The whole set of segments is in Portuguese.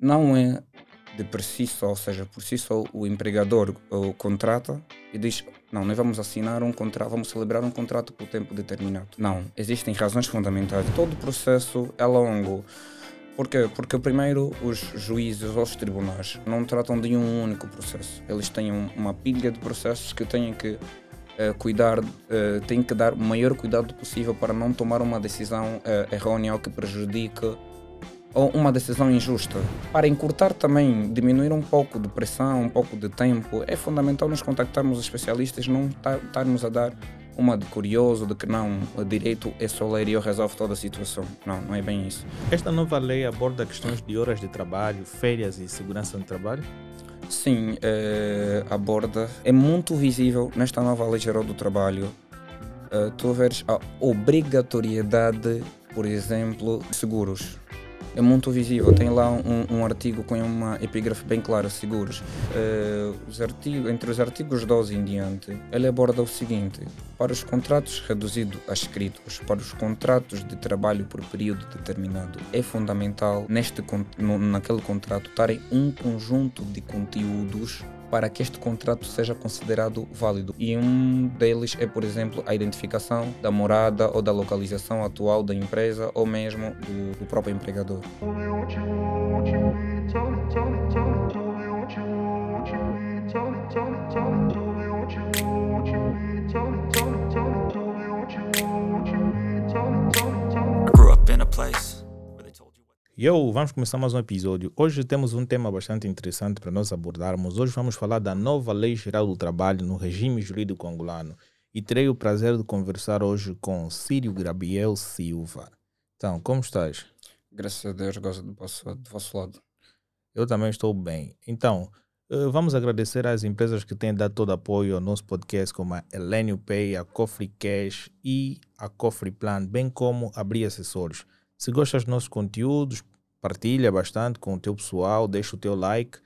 não é de por si só, ou seja, por si só o empregador o contrata e diz não, nós vamos assinar um contrato, vamos celebrar um contrato por tempo determinado. Não, existem razões fundamentais. Todo o processo é longo. Porquê? Porque primeiro os juízes ou os tribunais não tratam de um único processo. Eles têm uma pilha de processos que têm que uh, cuidar, uh, têm que dar o maior cuidado possível para não tomar uma decisão uh, errônea ou que prejudique ou uma decisão injusta. Para encurtar também, diminuir um pouco de pressão, um pouco de tempo, é fundamental nos contactarmos os especialistas, não estarmos a dar uma de curioso, de que não, o direito é só ler e eu resolvo toda a situação. Não, não é bem isso. Esta nova lei aborda questões de horas de trabalho, férias e segurança no trabalho? Sim, é, aborda. É muito visível nesta nova lei geral do trabalho. É, tu veres a obrigatoriedade, por exemplo, de seguros é muito visível. Tem lá um, um artigo com uma epígrafe bem clara, seguros. Uh, os artigos, entre os artigos 12 em diante, ele aborda o seguinte: para os contratos reduzidos a escritos, para os contratos de trabalho por período determinado, é fundamental neste, no, naquele contrato estarem um conjunto de conteúdos para que este contrato seja considerado válido. E um deles é, por exemplo, a identificação da morada ou da localização atual da empresa ou mesmo do, do próprio empregador. Yo, vamos começar mais um episódio. Hoje temos um tema bastante interessante para nós abordarmos. Hoje vamos falar da nova Lei Geral do Trabalho no regime jurídico angolano. E terei o prazer de conversar hoje com Círio Grabiel Silva. Então, como estás? Graças a Deus, gosto do vosso, do vosso lado. Eu também estou bem. Então, eh, vamos agradecer às empresas que têm dado todo apoio ao nosso podcast, como a Elenio Pay, a Cofre Cash e a Cofre Plan, bem como a Bri Assessores. Se gostas dos nossos conteúdos, partilha bastante com o teu pessoal, deixa o teu like,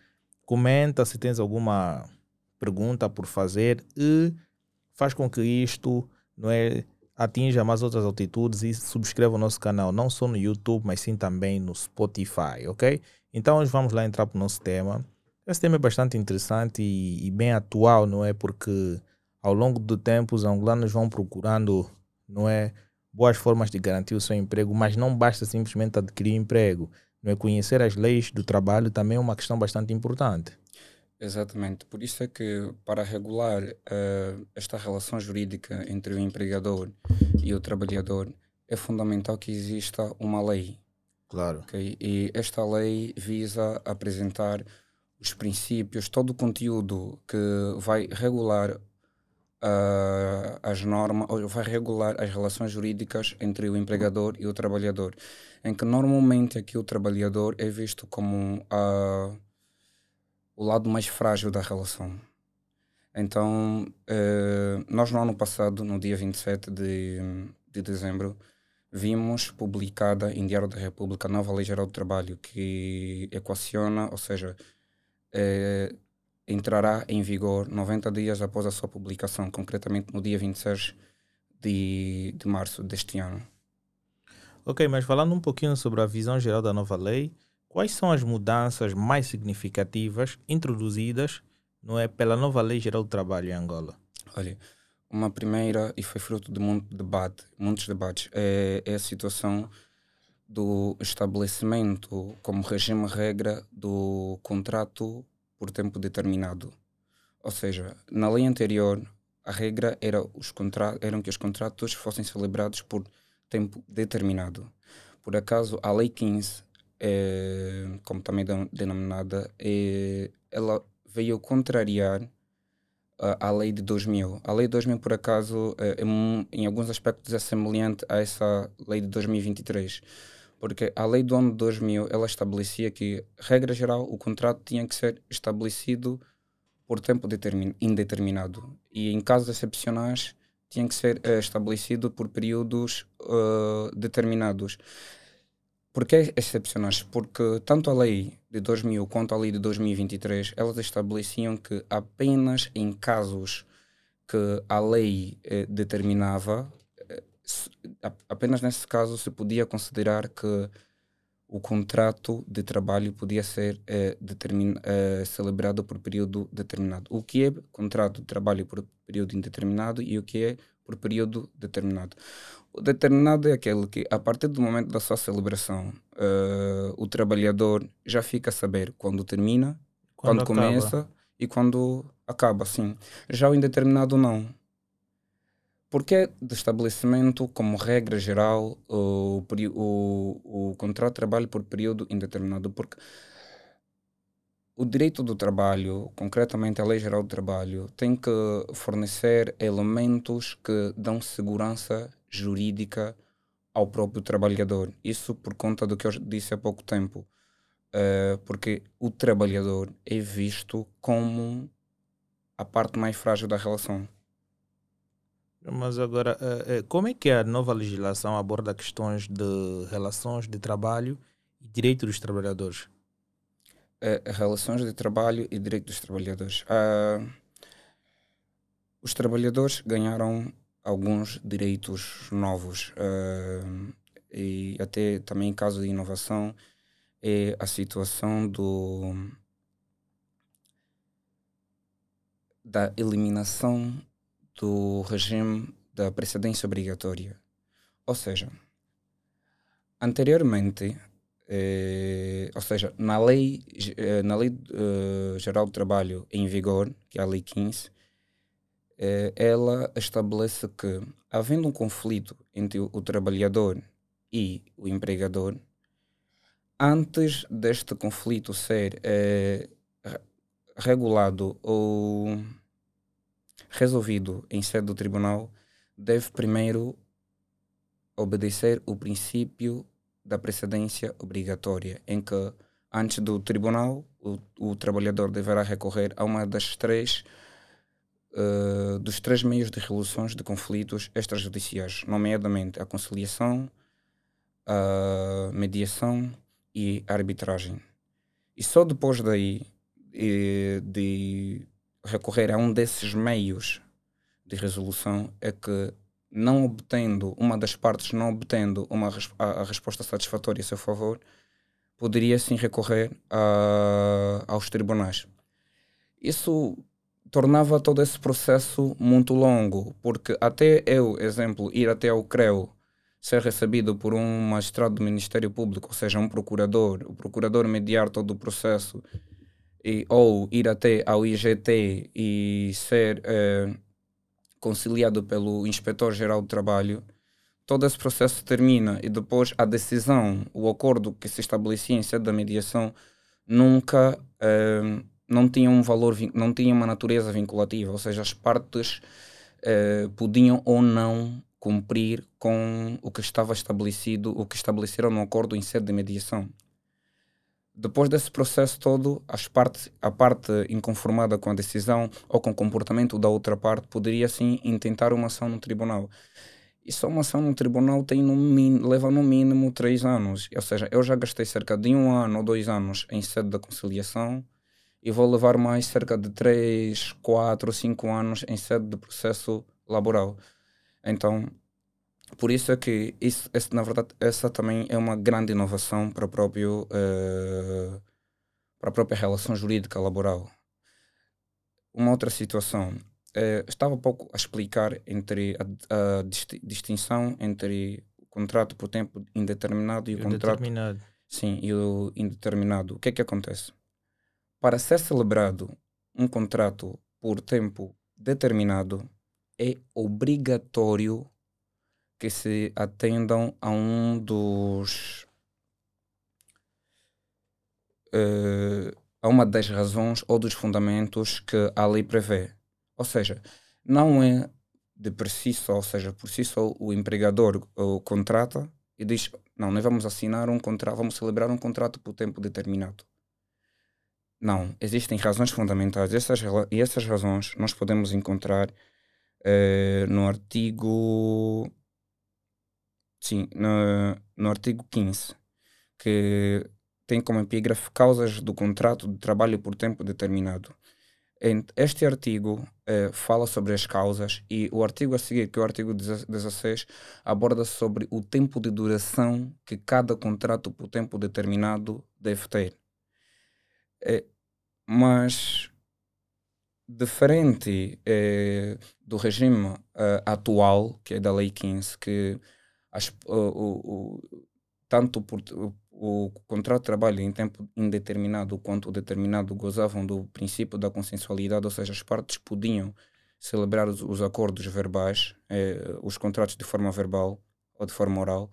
comenta se tens alguma pergunta por fazer e faz com que isto não é, atinja mais outras altitudes e subscreva o nosso canal, não só no YouTube, mas sim também no Spotify, ok? Então hoje vamos lá entrar para o nosso tema. Esse tema é bastante interessante e, e bem atual, não é? Porque ao longo do tempo os angolanos vão procurando, não é? boas formas de garantir o seu emprego, mas não basta simplesmente adquirir emprego. Não é? Conhecer as leis do trabalho também é uma questão bastante importante. Exatamente. Por isso é que, para regular uh, esta relação jurídica entre o empregador e o trabalhador, é fundamental que exista uma lei. Claro. Okay? E esta lei visa apresentar os princípios, todo o conteúdo que vai regular uh, as normas, vai regular as relações jurídicas entre o empregador e o trabalhador, em que normalmente aqui o trabalhador é visto como uh, o lado mais frágil da relação. Então, uh, nós no ano passado, no dia 27 de, de dezembro, vimos publicada em Diário da República a nova Lei Geral do Trabalho, que equaciona, ou seja, é, entrará em vigor 90 dias após a sua publicação, concretamente no dia 26 de, de março deste ano. Ok, mas falando um pouquinho sobre a visão geral da nova lei, quais são as mudanças mais significativas introduzidas não é, pela nova Lei Geral do Trabalho em Angola? Olha, uma primeira, e foi fruto de muito debate, muitos debates, é, é a situação do estabelecimento como regime-regra do contrato por tempo determinado. Ou seja, na lei anterior, a regra era os eram que os contratos fossem celebrados por tempo determinado. Por acaso, a Lei 15, é, como também denominada, é, ela veio contrariar a, Lei de 2000. A Lei de 2000, por acaso, é, em alguns aspectos é semelhante a essa Lei de 2023 porque a lei do ano de 2000 ela estabelecia que, regra geral, o contrato tinha que ser estabelecido por tempo indeterminado e, em casos excepcionais, tinha que ser uh, estabelecido por períodos uh, determinados. Por que excepcionais? Porque tanto a lei de 2000 quanto a lei de 2023 elas estabeleciam que apenas em casos que a lei eh, determinava apenas nesse caso se podia considerar que o contrato de trabalho podia ser determin, eh, celebrado por período determinado. O que é contrato de trabalho por período indeterminado e o que é por período determinado. O determinado é aquele que, a partir do momento da sua celebração, uh, o trabalhador já fica a saber quando termina, quando, quando começa e quando acaba, sim. Já o indeterminado, não. Porque de estabelecimento, como regra geral, o, o, o contrato de trabalho por período indeterminado? Porque o direito do trabalho, concretamente a Lei Geral do Trabalho, tem que fornecer elementos que dão segurança jurídica ao próprio trabalhador. Isso por conta do que eu disse há pouco tempo. Uh, porque o trabalhador é visto como a parte mais frágil da relação. Mas agora, uh, como é que a nova legislação aborda questões de relações de trabalho e direito dos trabalhadores? Uh, relações de trabalho e direito dos trabalhadores. os trabalhadores ganharam alguns direitos novos e até também em caso de inovação é a situação do da eliminação do regime da precedência obrigatória. Ou seja, anteriormente, eh, ou seja, na lei, eh, na lei eh, geral do trabalho em vigor, que é a lei 15, eh, ela estabelece que, havendo um conflito entre o trabalhador e o empregador, antes deste conflito ser regulado ou resolvido em sede do tribunal, deve primeiro obedecer o princípio da precedência obrigatória, em que antes do tribunal o, o trabalhador deverá recorrer a uma das três uh, dos três meios de resoluções de conflitos extrajudiciais, nomeadamente a conciliação, a mediação e a arbitragem. E só depois daí de, de recorrer a um desses meios de resolução é que não obtendo, uma das partes não obtendo uma, a, a resposta satisfatória a seu favor, poderia sim recorrer a, aos tribunais. Isso tornava todo esse processo muito longo, porque até eu, exemplo, ir até ao CREO, ser recebido por um magistrado do Ministério Público, ou seja, um procurador, o procurador mediar todo o processo, e, ou ir até ao IGT e ser eh, conciliado pelo Inspetor-Geral do Trabalho, todo esse processo termina e depois a decisão, o acordo que se estabelecia em sede da mediação nunca eh, não tinha um valor, não tinha uma natureza vinculativa, ou seja, as partes eh, podiam ou não cumprir com o que estava estabelecido, o que estabeleceram no acordo em sede de mediação. Depois desse processo todo, as partes, a parte inconformada com a decisão ou com o comportamento da outra parte poderia sim intentar uma ação no tribunal. E só uma ação no tribunal tem no leva no mínimo três anos. Ou seja, eu já gastei cerca de um ano ou dois anos em sede da conciliação e vou levar mais cerca de 3, 4, 5 anos em sede de processo laboral. Então, por isso é que isso, esse, na verdade, essa também é uma grande inovação para, próprio, uh, para a própria relação jurídica laboral. Uma outra situação, uh, estava pouco a explicar entre a, a disti distinção entre o contrato por tempo indeterminado e o contrato. Sim, e o indeterminado. O que é que acontece? Para ser celebrado um contrato por tempo determinado, é obrigatório que se atendam a um dos. Uh, a uma das razões ou dos fundamentos que a lei prevê. Ou seja, não é de por si só, ou seja, por si só o empregador o contrata e diz: não, nós vamos assinar um contrato, vamos celebrar um contrato por tempo determinado. Não, existem razões fundamentais e essas, essas razões nós podemos encontrar uh, no artigo. Sim, no, no artigo 15, que tem como epígrafe causas do contrato de trabalho por tempo determinado. Este artigo eh, fala sobre as causas e o artigo a seguir, que é o artigo 16, aborda sobre o tempo de duração que cada contrato por tempo determinado deve ter. É, mas, diferente é, do regime é, atual, que é da Lei 15, que as, o, o, o, tanto por, o contrato de trabalho em tempo indeterminado quanto determinado gozavam do princípio da consensualidade, ou seja, as partes podiam celebrar os, os acordos verbais, eh, os contratos de forma verbal ou de forma oral.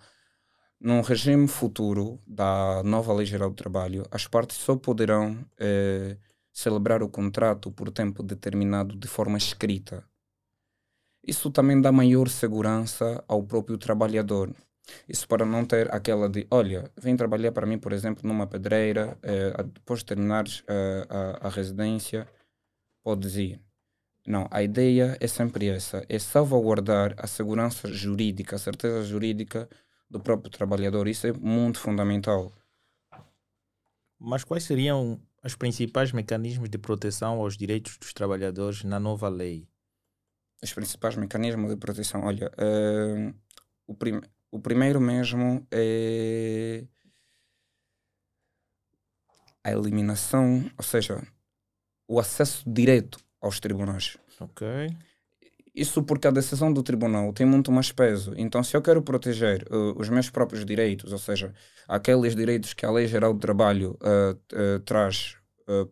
Num regime futuro da nova Lei Geral do Trabalho, as partes só poderão eh, celebrar o contrato por tempo determinado de forma escrita. Isso também dá maior segurança ao próprio trabalhador, isso para não ter aquela de, olha, vem trabalhar para mim, por exemplo, numa pedreira, eh, depois de terminares eh, a, a residência, podes ir. Não, a ideia é sempre essa, é salvaguardar a segurança jurídica, a certeza jurídica do próprio trabalhador. Isso é muito fundamental. Mas quais seriam os principais mecanismos de proteção aos direitos dos trabalhadores na nova lei? Os principais mecanismos de proteção, olha, uh, o primeiro o primeiro mesmo é a eliminação, ou seja, o acesso direto aos tribunais. Ok. Isso porque a decisão do tribunal tem muito mais peso. Então, se eu quero proteger uh, os meus próprios direitos, ou seja, aqueles direitos que a Lei Geral do Trabalho uh, uh, traz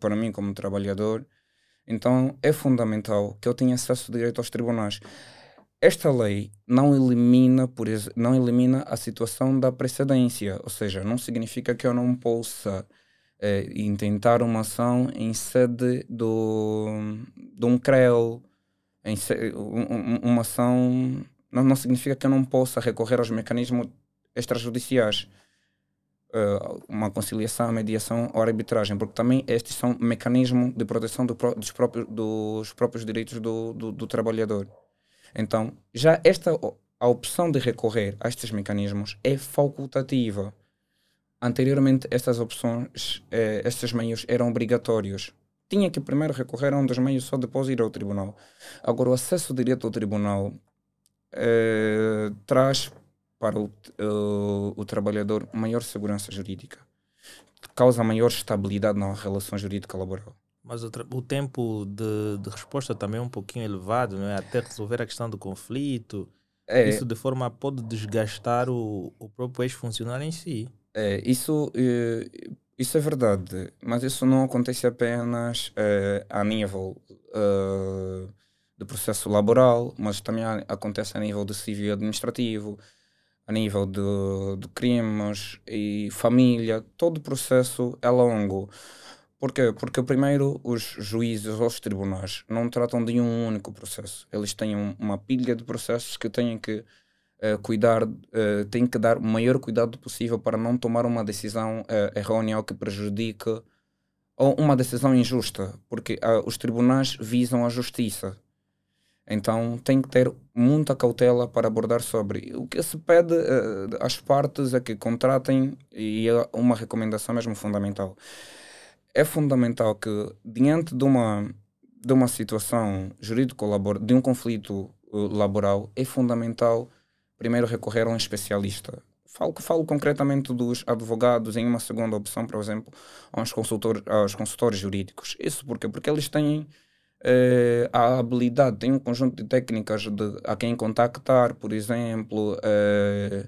para mim como trabalhador, então é fundamental que eu tenha acesso direto aos tribunais esta lei não elimina, por não elimina a situação da precedência, ou seja, não significa que eu não possa eh, intentar uma ação em sede do, de um CREL, em um, uma ação não, não significa que eu não possa recorrer aos mecanismos extrajudiciais. Uh, uma conciliação, mediação ou arbitragem, porque também estes são mecanismos de proteção do, dos, próprios, dos próprios direitos do, do, do trabalhador. Então, já esta a opção de recorrer a estes mecanismos é facultativa. Anteriormente, estas opções, eh, estes meios eram obrigatórios. Tinha que primeiro recorrer a um dos meios só depois ir ao tribunal. Agora, o acesso direto ao tribunal eh, traz para o, uh, o trabalhador maior segurança jurídica, causa maior estabilidade na relação jurídica laboral. Mas o, o tempo de, de, resposta também é um pouquinho elevado, não é? Até resolver a questão do conflito. É, isso de forma pode desgastar o, o próprio ex-funcionário em si. É, isso, é, isso é verdade, mas isso não acontece apenas é, a nível de processo laboral, mas também acontece a nível de civil e administrativo, a nível de, de crimes e família. Todo o processo é longo. Porquê? Porque primeiro os juízes ou os tribunais não tratam de um único processo. Eles têm um, uma pilha de processos que têm que uh, cuidar, uh, têm que dar o maior cuidado possível para não tomar uma decisão uh, errônea ou que prejudique ou uma decisão injusta, porque os tribunais visam a justiça. Então tem que ter muita cautela para abordar sobre. O que se pede às partes é que contratem, e é uma recomendação mesmo fundamental é fundamental que, diante de uma, de uma situação jurídico-laboral, de um conflito uh, laboral, é fundamental primeiro recorrer a um especialista. Falo, falo concretamente dos advogados, em uma segunda opção, por exemplo, aos, consultor, aos consultores jurídicos. Isso porque Porque eles têm eh, a habilidade, têm um conjunto de técnicas de, a quem contactar, por exemplo. Eh,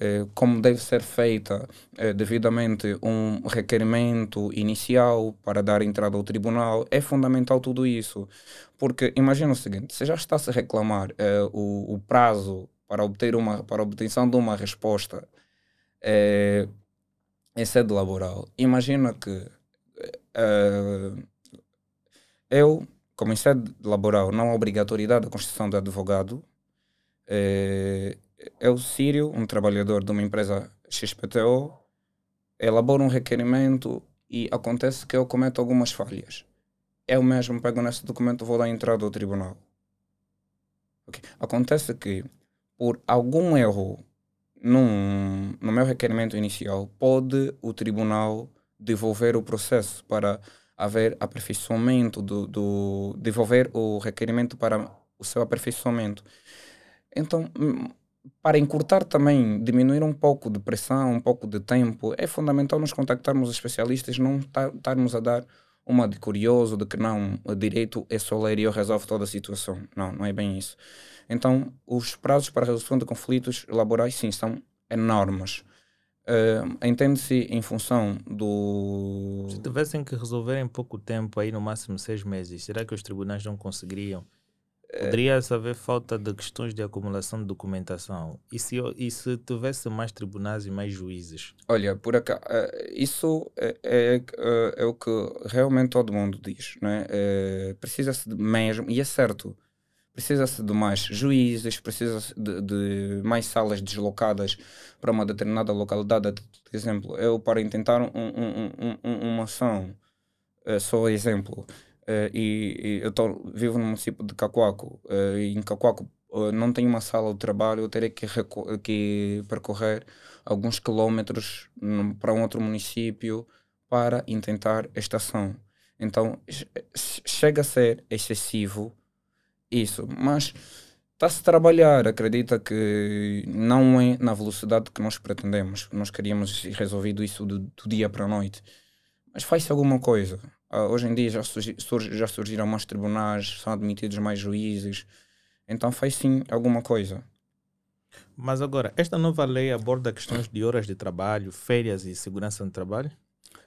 eh, como deve ser feita devidamente um requerimento inicial para dar entrada ao tribunal, é fundamental tudo isso. Porque imagina o seguinte: se já está -se a reclamar o, o, prazo para obter uma para obtenção de uma resposta em sede laboral, imagina que eu, como em sede laboral, não há obrigatoriedade da constituição de advogado é o Sírio, um trabalhador de uma empresa XPTO, elabora um requerimento e acontece que eu cometo algumas falhas. Eu mesmo pego nesse documento e vou dar entrada ao tribunal. Okay. Acontece que, por algum erro num, no meu requerimento inicial, pode o tribunal devolver o processo para haver aperfeiçoamento, do, do devolver o requerimento para o seu aperfeiçoamento. Então, hum, para encurtar também, diminuir um pouco de pressão, um pouco de tempo, é fundamental nos contactarmos os especialistas, não estarmos a dar uma de curioso, de que não, direito é só ler e eu resolvo toda a situação. Não, não é bem isso. Então, os prazos para a resolução de conflitos laborais, sim, são enormes. Uh, Entende-se em função do. Se tivessem que resolver em pouco tempo, aí no máximo seis meses, será que os tribunais não conseguiriam? Poderia haver falta de questões de acumulação de documentação. E se, e se tivesse mais tribunais e mais juízes? Olha, por acaso, uh, isso é, é, é, é, o que realmente todo mundo diz. Né? Uh, Precisa-se de mesmo, e é certo, precisa-se de mais juízes, precisa-se de, de, mais salas deslocadas para uma determinada localidade. Por exemplo, eu para intentar um, um, um, uma ação, uh, só exemplo, uh, e, e, eu tô, vivo no município de Cacoaco, uh, e em Cacoaco não tenho uma sala de trabalho, eu terei que, que percorrer alguns quilómetros para um outro município para intentar esta ação. Então chega a ser excessivo isso, mas está-se a trabalhar. Acredita que não é na velocidade que nós pretendemos. Nós queríamos resolvido isso do, do dia para a noite. Mas faz-se alguma coisa. Uh, hoje em dia já, surgi, surgi, já surgiram mais tribunais, são admitidos mais juízes. Então faz sim alguma coisa. Mas agora, esta nova lei aborda questões de horas de trabalho, férias e segurança no trabalho?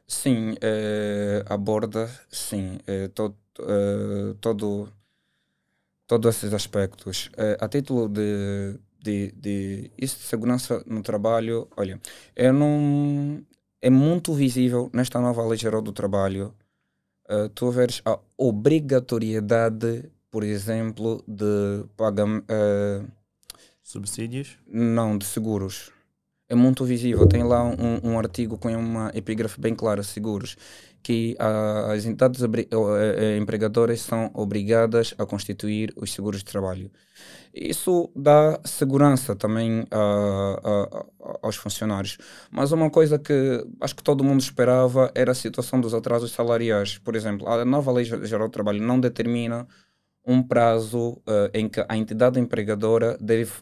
Sim, eh, aborda, sim, eh, todo, eh, todo todos esses aspectos. Uh, a título de, de, de isso de segurança no trabalho, olha, eu não. É muito visível nesta nova lei geral do trabalho uh, tu veres a obrigatoriedade, por exemplo, de pagar. Uh, Subsídios? Não, de seguros é muito visível. Tem lá um, um artigo com uma epígrafe bem clara, seguros, que as entidades uh, empregadoras são obrigadas a constituir os seguros de trabalho. Isso dá segurança também uh, aos funcionários. Mas uma coisa que acho que todo mundo esperava era a situação dos atrasos salariais. Por exemplo, a nova Lei Geral do Trabalho não determina um prazo uh, em que a entidade empregadora deve,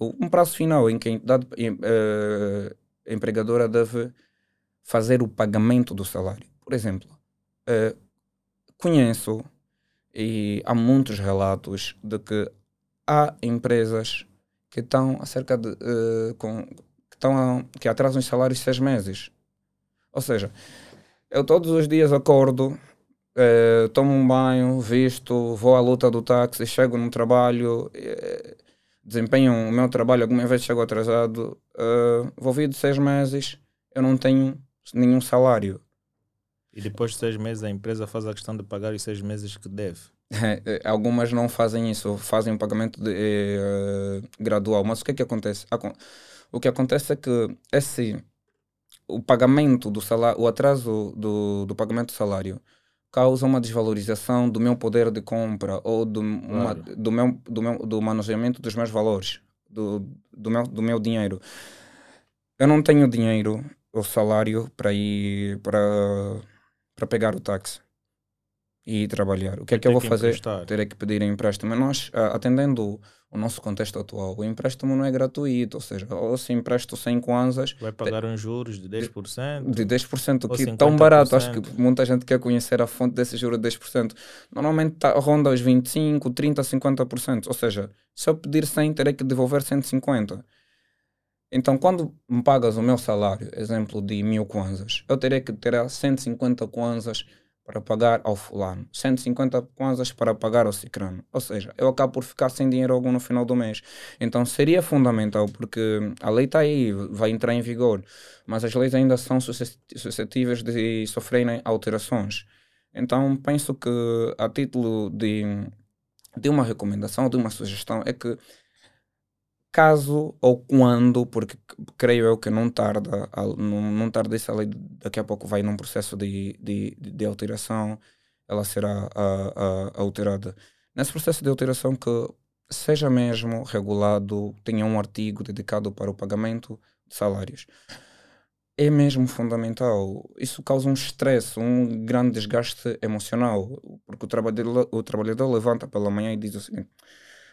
uh, um prazo final em que a entidade uh, empregadora deve fazer o pagamento do salário. Por exemplo, conheço e há muitos relatos de que há empresas que estão acerca de com, que, estão que atrasam os salários seis meses. Ou seja, eu todos os dias acordo Uh, tomo um banho, visto, vou à luta do táxi, chego no trabalho, uh, desempenho o meu trabalho, alguma vez chego atrasado, uh, vou vir de seis meses, eu não tenho nenhum salário. E depois de seis meses a empresa faz a questão de pagar os seis meses que deve. Algumas não fazem isso, fazem um pagamento de, gradual. Mas o que é que acontece? O que acontece é que esse, o pagamento do salário, o atraso do, do pagamento do salário, causa uma desvalorização do meu poder de compra ou do, uma, do, meu, do, meu, do manuseamento dos meus valores, do, do, meu, do meu dinheiro. Eu não tenho dinheiro ou salário para ir para, para pegar o táxi e ir trabalhar. O que é que eu vou fazer? Terei que pedir empréstimo. Mas nós, atendendo o nosso contexto atual, o empréstimo não é gratuito, ou seja, ou se empresto 100 kwanzas... Vai pagar uns juros de 10%? De 10%, que é tão barato, acho que muita gente quer conhecer a fonte desse juro de 10%. Normalmente tá, ronda os 25%, 30%, 50%, ou seja, se eu pedir 100, terei que devolver 150%. Então, quando me pagas o meu salário, exemplo de mil kwanzas, eu terei que ter 150 kwanzas para pagar ao fulano, 150 kwanzas para pagar ao cicrano. Ou seja, eu acabo por ficar sem dinheiro algum no final do mês. Então seria fundamental, porque a lei está aí, vai entrar em vigor, mas as leis ainda são suscetíveis de sofrerem alterações. Então penso que a título de, de uma recomendação, de uma sugestão, é que caso ou quando, porque creio eu que não tarda, não, não tarda essa lei, daqui a pouco vai num processo de, de, de alteração, ela será a, a, alterada. Nesse processo de alteração que seja mesmo regulado, tenha um artigo dedicado para o pagamento de salários. é mesmo fundamental. Isso causa um estresse, um grande desgaste emocional, porque o trabalhador, o trabalhador levanta pela manhã e diz o seguinte: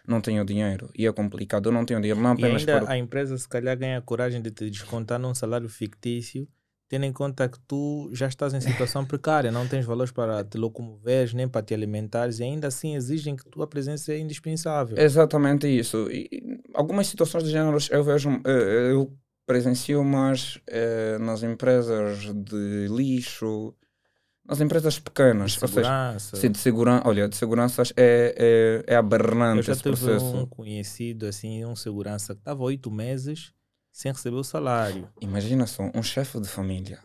não tenho dinheiro, e é complicado, eu não tenho dinheiro, não apenas e ainda para... a empresa se calhar ganha a coragem de te descontar num salário fictício, tendo em conta que tu já estás em situação precária, não tens valores para te locomoveres, nem para te alimentares, e ainda assim exigem que tua presença é indispensável. Exatamente isso. E algumas situações de género eu vejo, eh, eu presencio mais é, nas empresas de lixo, nas empresas pequenas. De segurança. Seja, de segurança. Olha, de seguranças é, é, é aberrante Eu já esse processo. um conhecido, assim, um segurança que estava oito meses sem receber o salário. Imagina só, um chefe de família.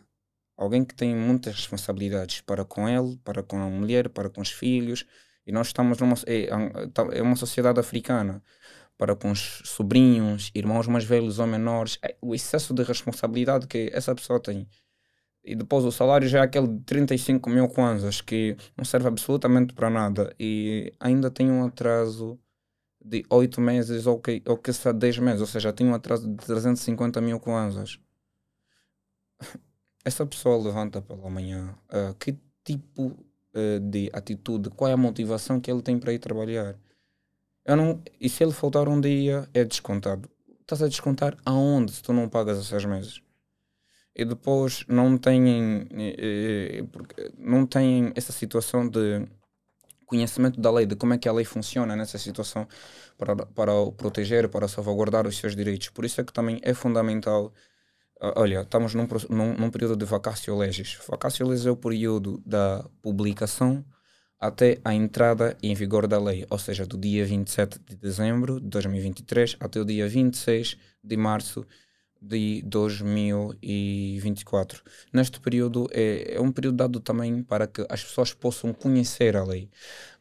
Alguém que tem muitas responsabilidades para com ele, para com a mulher, para com os filhos. E nós estamos numa... É, é uma sociedade africana para com os sobrinhos, irmãos mais velhos ou menores, é o excesso de responsabilidade que essa pessoa tem. E depois o salário já é aquele de 35 mil kwanzas que não serve absolutamente para nada e ainda tem um atraso de 8 meses ou que, ou que seja 10 meses, ou seja, tem um atraso de 350 mil kwanzas. Essa pessoa levanta pela manhã, uh, que tipo uh, de atitude, qual é a motivação que ele tem para ir trabalhar? Eu não, e se ele faltar um dia, é descontado. Estás a descontar aonde se tu não pagas os seis meses? E depois não têm, eh, eh, não têm essa situação de conhecimento da lei, de como é que a lei funciona nessa situação para, para o proteger, para salvaguardar os seus direitos. Por isso é que também é fundamental. Olha, estamos num, num, num período de vacácio legis. Vacácio legis é o período da publicação até a entrada em vigor da lei, ou seja, do dia 27 de dezembro de 2023 até o dia 26 de março de 2024. Neste período é, é um período dado também para que as pessoas possam conhecer a lei.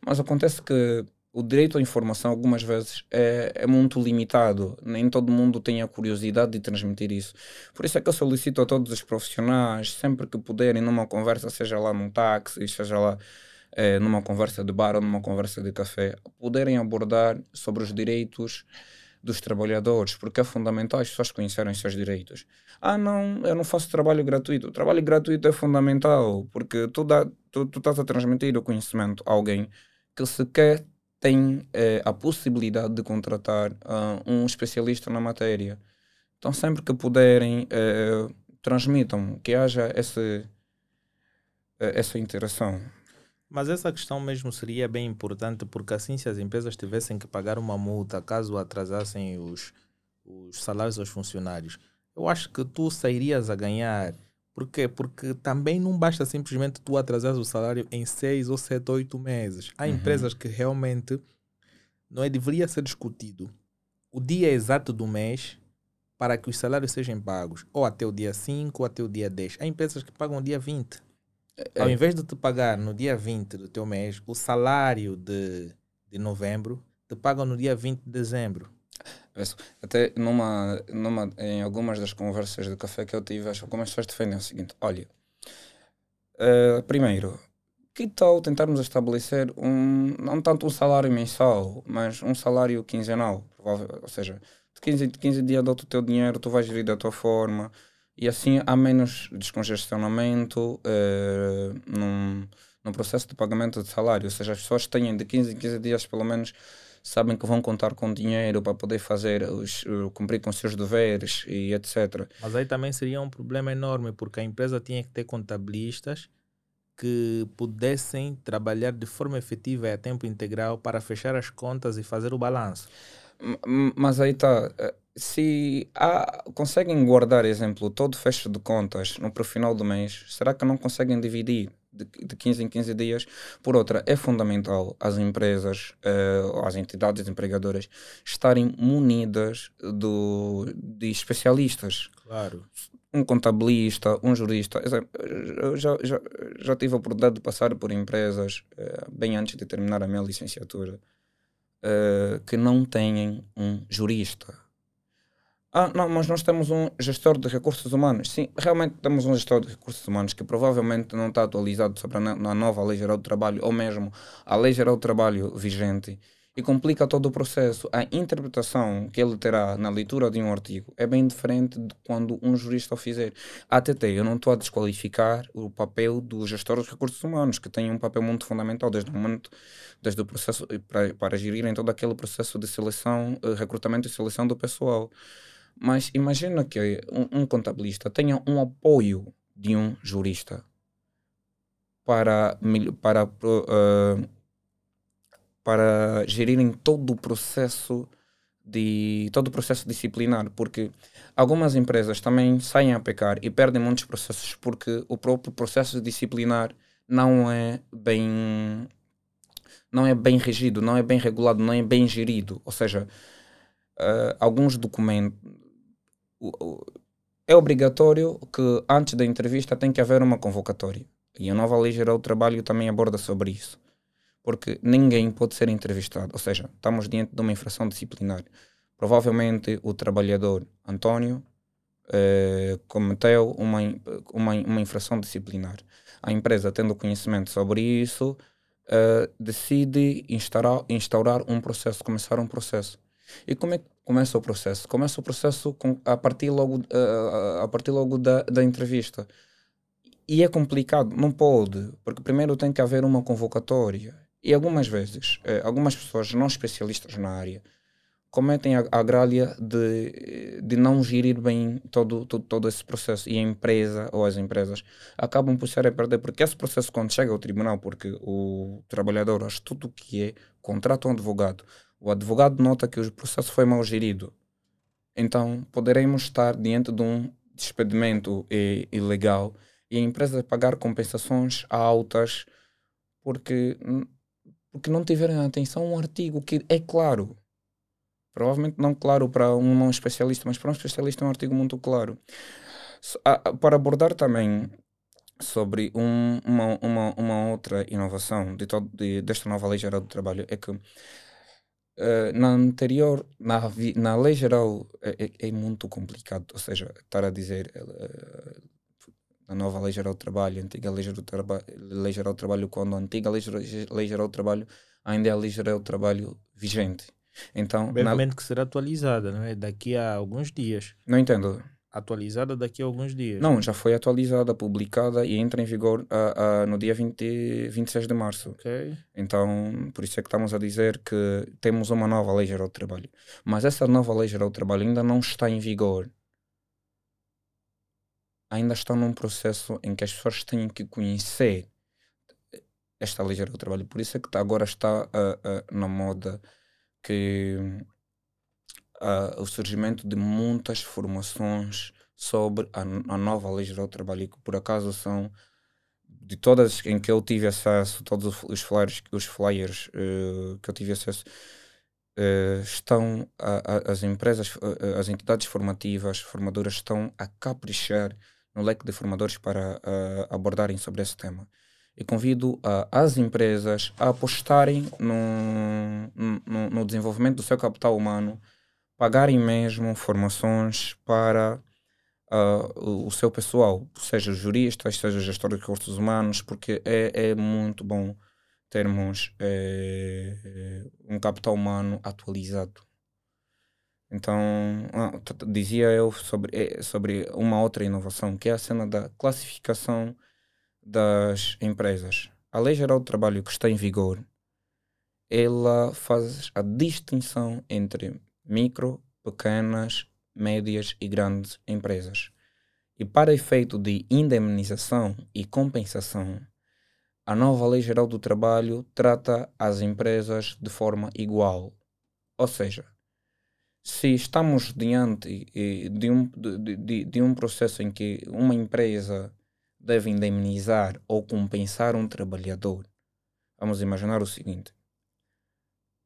Mas acontece que o direito à informação algumas vezes é, é, muito limitado, nem todo mundo tem a curiosidade de transmitir isso. Por isso é que eu solicito a todos os profissionais, sempre que puderem, numa conversa, seja lá num táxi, seja lá é, numa conversa de bar ou numa conversa de café, poderem abordar sobre os direitos dos trabalhadores, porque é fundamental as pessoas conhecerem os seus direitos. Ah, não, eu não faço trabalho gratuito. O trabalho gratuito é fundamental, porque tu, dá, tu, tu estás a transmitir o conhecimento a alguém que sequer tem eh, a possibilidade de contratar uh, um especialista na matéria. Então, sempre que puderem, eh, transmitam, que haja esse, essa interação. Mas essa questão mesmo seria bem importante, porque assim, se as empresas tivessem que pagar uma multa caso atrasassem os, os salários aos funcionários, eu acho que tu sairias a ganhar. Por quê? Porque também não basta simplesmente tu atrasar o salário em seis ou sete, oito meses. Há uhum. empresas que realmente não é, deveria ser discutido o dia exato do mês para que os salários sejam pagos, ou até o dia 5 ou até o dia 10. Há empresas que pagam dia 20. Ao é. invés de te pagar no dia 20 do teu mês o salário de, de novembro, te pagam no dia 20 de dezembro. Até numa, numa, em algumas das conversas de café que eu tive, algumas pessoas defendem o seguinte: olha, uh, primeiro, que tal tentarmos estabelecer um, não tanto um salário mensal, mas um salário quinzenal? Ou seja, de 15 em 15 dias dou-te o teu dinheiro, tu vais gerir da tua forma, e assim há menos descongestionamento uh, num, num processo de pagamento de salário, ou seja, as pessoas têm de 15 em 15 dias pelo menos sabem que vão contar com dinheiro para poder fazer os, cumprir com os seus deveres e etc. Mas aí também seria um problema enorme, porque a empresa tinha que ter contabilistas que pudessem trabalhar de forma efetiva e a tempo integral para fechar as contas e fazer o balanço. Mas aí está, eh, se há, conseguem guardar, exemplo, todo fecho de contas no para o final do mês, será que não conseguem dividir de, de 15 em 15 dias? Por outra, é fundamental as empresas, uh, as entidades empregadoras estarem munidas do, de especialistas. Claro. Um contabilista, um jurista. Eu já, já, já tive a oportunidade de passar por empresas uh, bem antes de terminar a minha licenciatura. Uh, que não têm um jurista ah, não, mas nós temos um gestor de recursos humanos. Sim, realmente temos um gestor de recursos humanos que provavelmente não está atualizado sobre a, na nova Lei Geral do Trabalho ou mesmo a Lei Geral do Trabalho vigente. e complica todo o processo. A interpretação que ele terá na leitura de um artigo é bem diferente de quando um jurista o fizer. ATT, eu não estou a desqualificar o papel do gestor dos recursos humanos, que tem um papel muito fundamental desde o momento, desde o processo, para, para gerirem todo aquele processo de seleção, eh, recrutamento e seleção do pessoal. Mas imagina que um, um contabilista tenha um apoio de um jurista para, para uh, para gerirem todo o processo de todo o processo disciplinar, porque algumas empresas também saem a pecar e perdem muitos processos porque o próprio processo disciplinar não é bem não é bem regido, não é bem regulado, não é bem gerido. Ou seja, uh, alguns documentos é obrigatório que antes da entrevista tem que haver uma convocatória. E a nova lei geral do trabalho também aborda sobre isso porque ninguém pode ser entrevistado. Ou seja, estamos diante de uma infração disciplinar. Provavelmente o trabalhador António eh, cometeu uma, uma, uma infração disciplinar. A empresa, tendo conhecimento sobre isso, eh, decide instaurar, instaurar um processo, começar um processo. E como é que começa o processo? Começa o processo com, a partir logo, uh, a partir logo da, da entrevista. E é complicado, não pode, porque primeiro tem que haver uma convocatória. E algumas vezes, eh, algumas pessoas não especialistas na área cometem a, a gralha de, de não gerir bem todo, todo, todo esse processo. E a empresa ou as empresas acabam por ser a perder, porque esse processo, quando chega ao tribunal, porque o trabalhador acha tudo o que é, contrata um advogado, o advogado nota que o processo foi mal gerido. Então, poderemos estar diante de um despedimento ilegal e a empresa pagar compensações altas porque porque não tiveram atenção a um artigo que é claro. Provavelmente não claro para um não especialista, mas para um especialista é um artigo muito claro. Para abordar também sobre um, uma, uma, uma outra inovação de todo, de, desta nova Lei Geral do Trabalho é que uh, na anterior, na, na Lei Geral, é, é, é, muito complicado, ou seja, estar a dizer uh, a nova Lei Geral do Trabalho, a antiga Lei Geral do, Traba Lei Geral do Trabalho, quando a antiga Lei, Lei Geral do Trabalho ainda é a Lei Geral do Trabalho vigente. Então, Brevemente na... que será atualizada, não é? Daqui a alguns dias. Não entendo. Atualizada daqui a alguns dias. Não, já foi atualizada, publicada e entra em vigor uh, uh, no dia 20, 26 de março. Okay. Então, por isso é que estamos a dizer que temos uma nova Lei Geral do Trabalho. Mas essa nova Lei Geral do Trabalho ainda não está em vigor ainda estão num processo em que as pessoas têm que conhecer esta lei geral do trabalho. Por isso é que agora está uh, na moda que uh, o surgimento de muitas formações sobre a, a, nova lei geral do trabalho, que por acaso são de todas em que eu tive acesso, todos os flyers, os flyers uh, que eu tive acesso, uh, estão a, a, as empresas, uh, as entidades formativas, formadoras estão a caprichar no leque de formadores para abordarem sobre esse tema. E convido as empresas a apostarem no, no, no, desenvolvimento do seu capital humano, pagarem mesmo formações para uh, o seu pessoal, seja juristas, seja gestor de recursos humanos, porque é, é muito bom termos é, um capital humano atualizado. Então, ah, dizia eu sobre, eh, sobre uma outra inovação, que é a cena da classificação das empresas. A Lei Geral do Trabalho que está em vigor, ela faz a distinção entre micro, pequenas, médias e grandes empresas. E para efeito de indemnização e compensação, a nova Lei Geral do Trabalho trata as empresas de forma igual. Ou seja, se estamos diante de um, de, de, de um processo em que uma empresa deve indemnizar ou compensar um trabalhador, vamos imaginar o seguinte: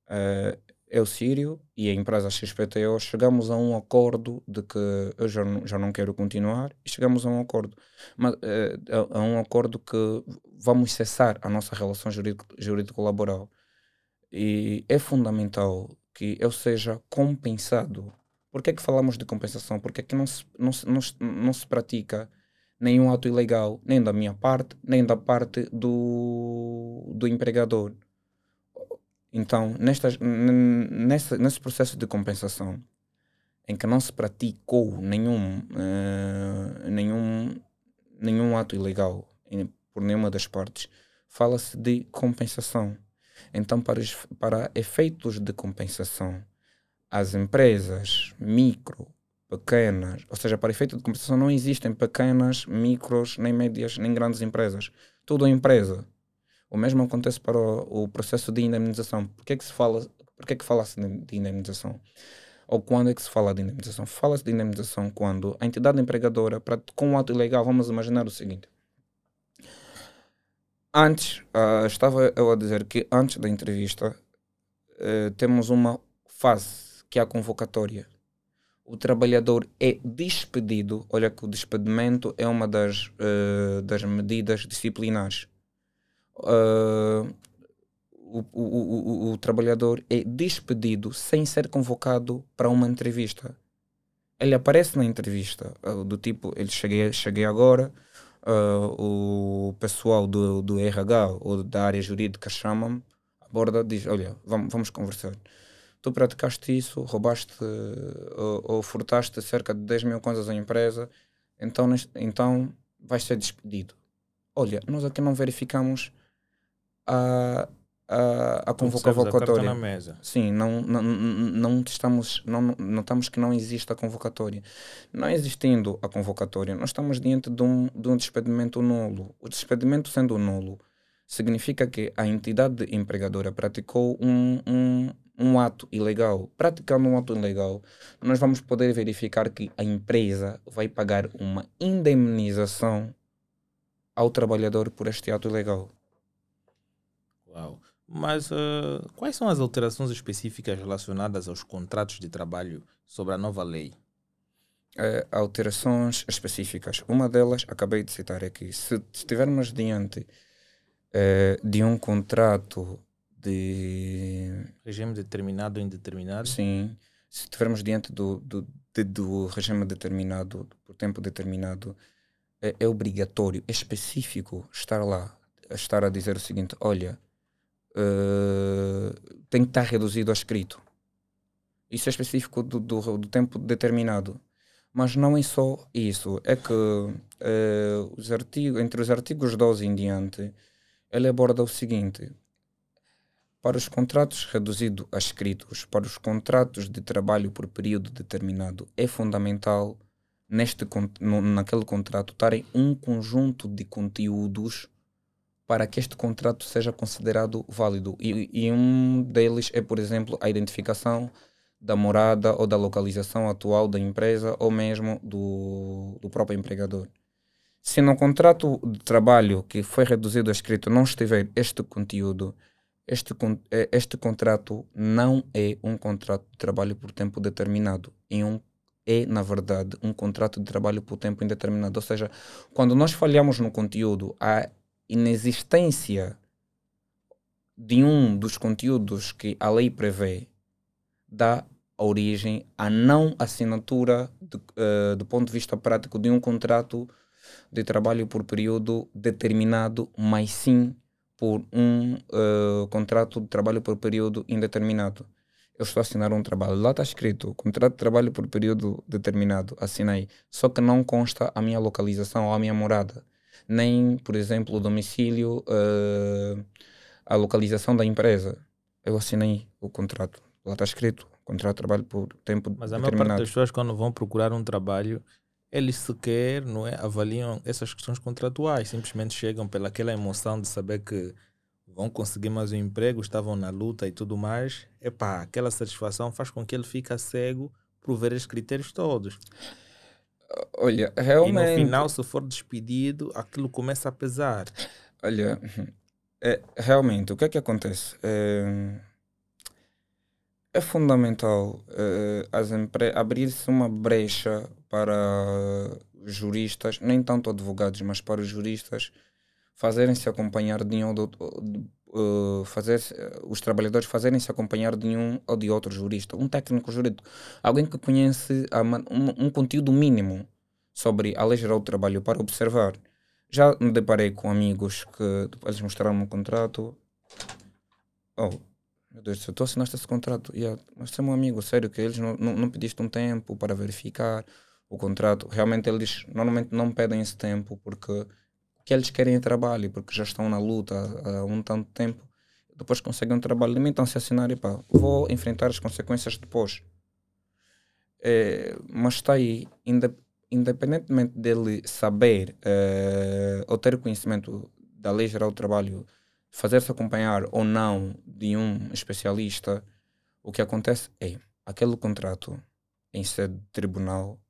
uh, eu, Sírio e a empresa XPTO chegamos a um acordo de que eu já, já não quero continuar e chegamos a um acordo, mas, uh, a, a, um acordo que vamos cessar a nossa relação jurídico-laboral. E é fundamental que eu seja compensado. Por que é que falamos de compensação? Porque aqui não se, não, se, não, não se pratica nenhum ato ilegal, nem da minha parte, nem da parte do, do empregador. Então, nestas, nesse, nesse processo de compensação, em que não se praticou nenhum, uh, nenhum, nenhum ato ilegal por nenhuma das partes, fala-se de compensação. Então, para, para efeitos de compensação, as empresas micro, pequenas, ou seja, para efeito de compensação não existem pequenas, micros, nem médias, nem grandes empresas. Tudo é empresa. O mesmo acontece para o, o processo de indemnização. Por que é que se fala, por que é que fala-se de indemnização? Ou quando é que se fala de indemnização? Fala-se de indemnização quando a entidade empregadora, com um ato ilegal, vamos imaginar o seguinte. Antes, uh, estava eu a dizer que antes da entrevista uh, temos uma fase que é a convocatória. O trabalhador é despedido. Olha que o despedimento é uma das, uh, das medidas disciplinares uh, o, o, o, o, trabalhador é despedido sem ser convocado para uma entrevista. Ele aparece na entrevista, uh, do tipo, ele cheguei, cheguei agora, uh, o pessoal do, do RH ou da área jurídica chama-me, aborda, diz, olha, vamos, vamos conversar. Tu praticaste isso, roubaste ou, ou furtaste cerca de 10 mil coisas à empresa, então, então vais ser despedido. Olha, nós aqui não verificamos a, a, a convocatória. na mesa. Sim, não, não, não, estamos, não notamos que não existe a convocatória. Não existindo a convocatória, nós estamos diante de um, de um despedimento nulo. O despedimento sendo nulo significa que a entidade empregadora praticou um, um, um ato ilegal. Praticando um ato ilegal, nós vamos poder verificar que a empresa vai pagar uma indemnização ao trabalhador por este ato ilegal. Mas uh, quais são as alterações específicas relacionadas aos contratos de trabalho sobre a nova lei? É, alterações específicas. Uma delas, acabei de citar aqui, se estivermos diante é, de um contrato de. Regime determinado ou indeterminado? Sim. Se estivermos diante do, do, de, do regime determinado, por tempo determinado, é, é obrigatório, é específico estar lá, estar a dizer o seguinte: olha, uh, tem que estar reduzido a escrito. Isso é específico do, do, do, tempo determinado. Mas não é só isso. É que uh, os artigos, entre os artigos 12 em diante, ele aborda o seguinte. Para os contratos reduzidos a escritos, para os contratos de trabalho por período determinado, é fundamental neste, no, naquele contrato estarem um conjunto de conteúdos para que este contrato seja considerado válido. E, e, um deles é, por exemplo, a identificação da morada ou da localização atual da empresa ou mesmo do, do próprio empregador. Se no contrato de trabalho que foi reduzido a escrito não estiver este conteúdo, este, é, este contrato não é um contrato de trabalho por tempo determinado. É, um, é, na verdade, um contrato de trabalho por tempo indeterminado. Ou seja, quando nós falhamos no conteúdo, há inexistência de um dos conteúdos que a lei prevê dá origem à não assinatura de, uh, do ponto de vista prático de um contrato de trabalho por período determinado, mas sim por um uh, contrato de trabalho por período indeterminado. Eu estou a assinar um trabalho. Lá está escrito contrato de trabalho por período determinado. Assinei. Só que não consta a minha localização ou a minha morada nem, por exemplo, o domicílio, uh, a localização da empresa. Eu assinei o contrato. Lá está escrito, contrato de trabalho por tempo Mas a maior parte das pessoas, quando vão procurar um trabalho, eles sequer não é, avaliam essas questões contratuais. Simplesmente chegam pelaquela emoção de saber que vão conseguir mais um emprego, estavam na luta e tudo mais. Epá, aquela satisfação faz com que ele fique cego por ver esses critérios todos. Olha, realmente. E no final, se for despedido, aquilo começa a pesar. Olha, é, realmente, o que é que acontece? É, é fundamental é, abrir-se uma brecha para juristas, nem tanto advogados, mas para os juristas fazerem-se acompanhar de um ou de, uh, fazer os trabalhadores fazerem-se acompanhar de um ou de outro jurista, um técnico jurídico, alguém que conhece um, um conteúdo mínimo sobre a lei geral do trabalho para observar. Já me deparei com amigos que depois mostraram um contrato. Oh, Meu Deus do céu, tu assinaste esse contrato. Yeah, mas você é meu amigo, sério, que eles não, não, não pediste um tempo para verificar o contrato. Realmente eles normalmente não pedem esse tempo porque o que eles querem é trabalho, porque já estão na luta há, um tanto tempo. Depois conseguem um trabalho, limitam-se a assinar e pá, vou enfrentar as consequências depois. É, mas está aí, independentemente dele saber é, ou ter conhecimento da Lei Geral do Trabalho fazer-se acompanhar ou não de um especialista, o que acontece é aquele contrato em sede de tribunal,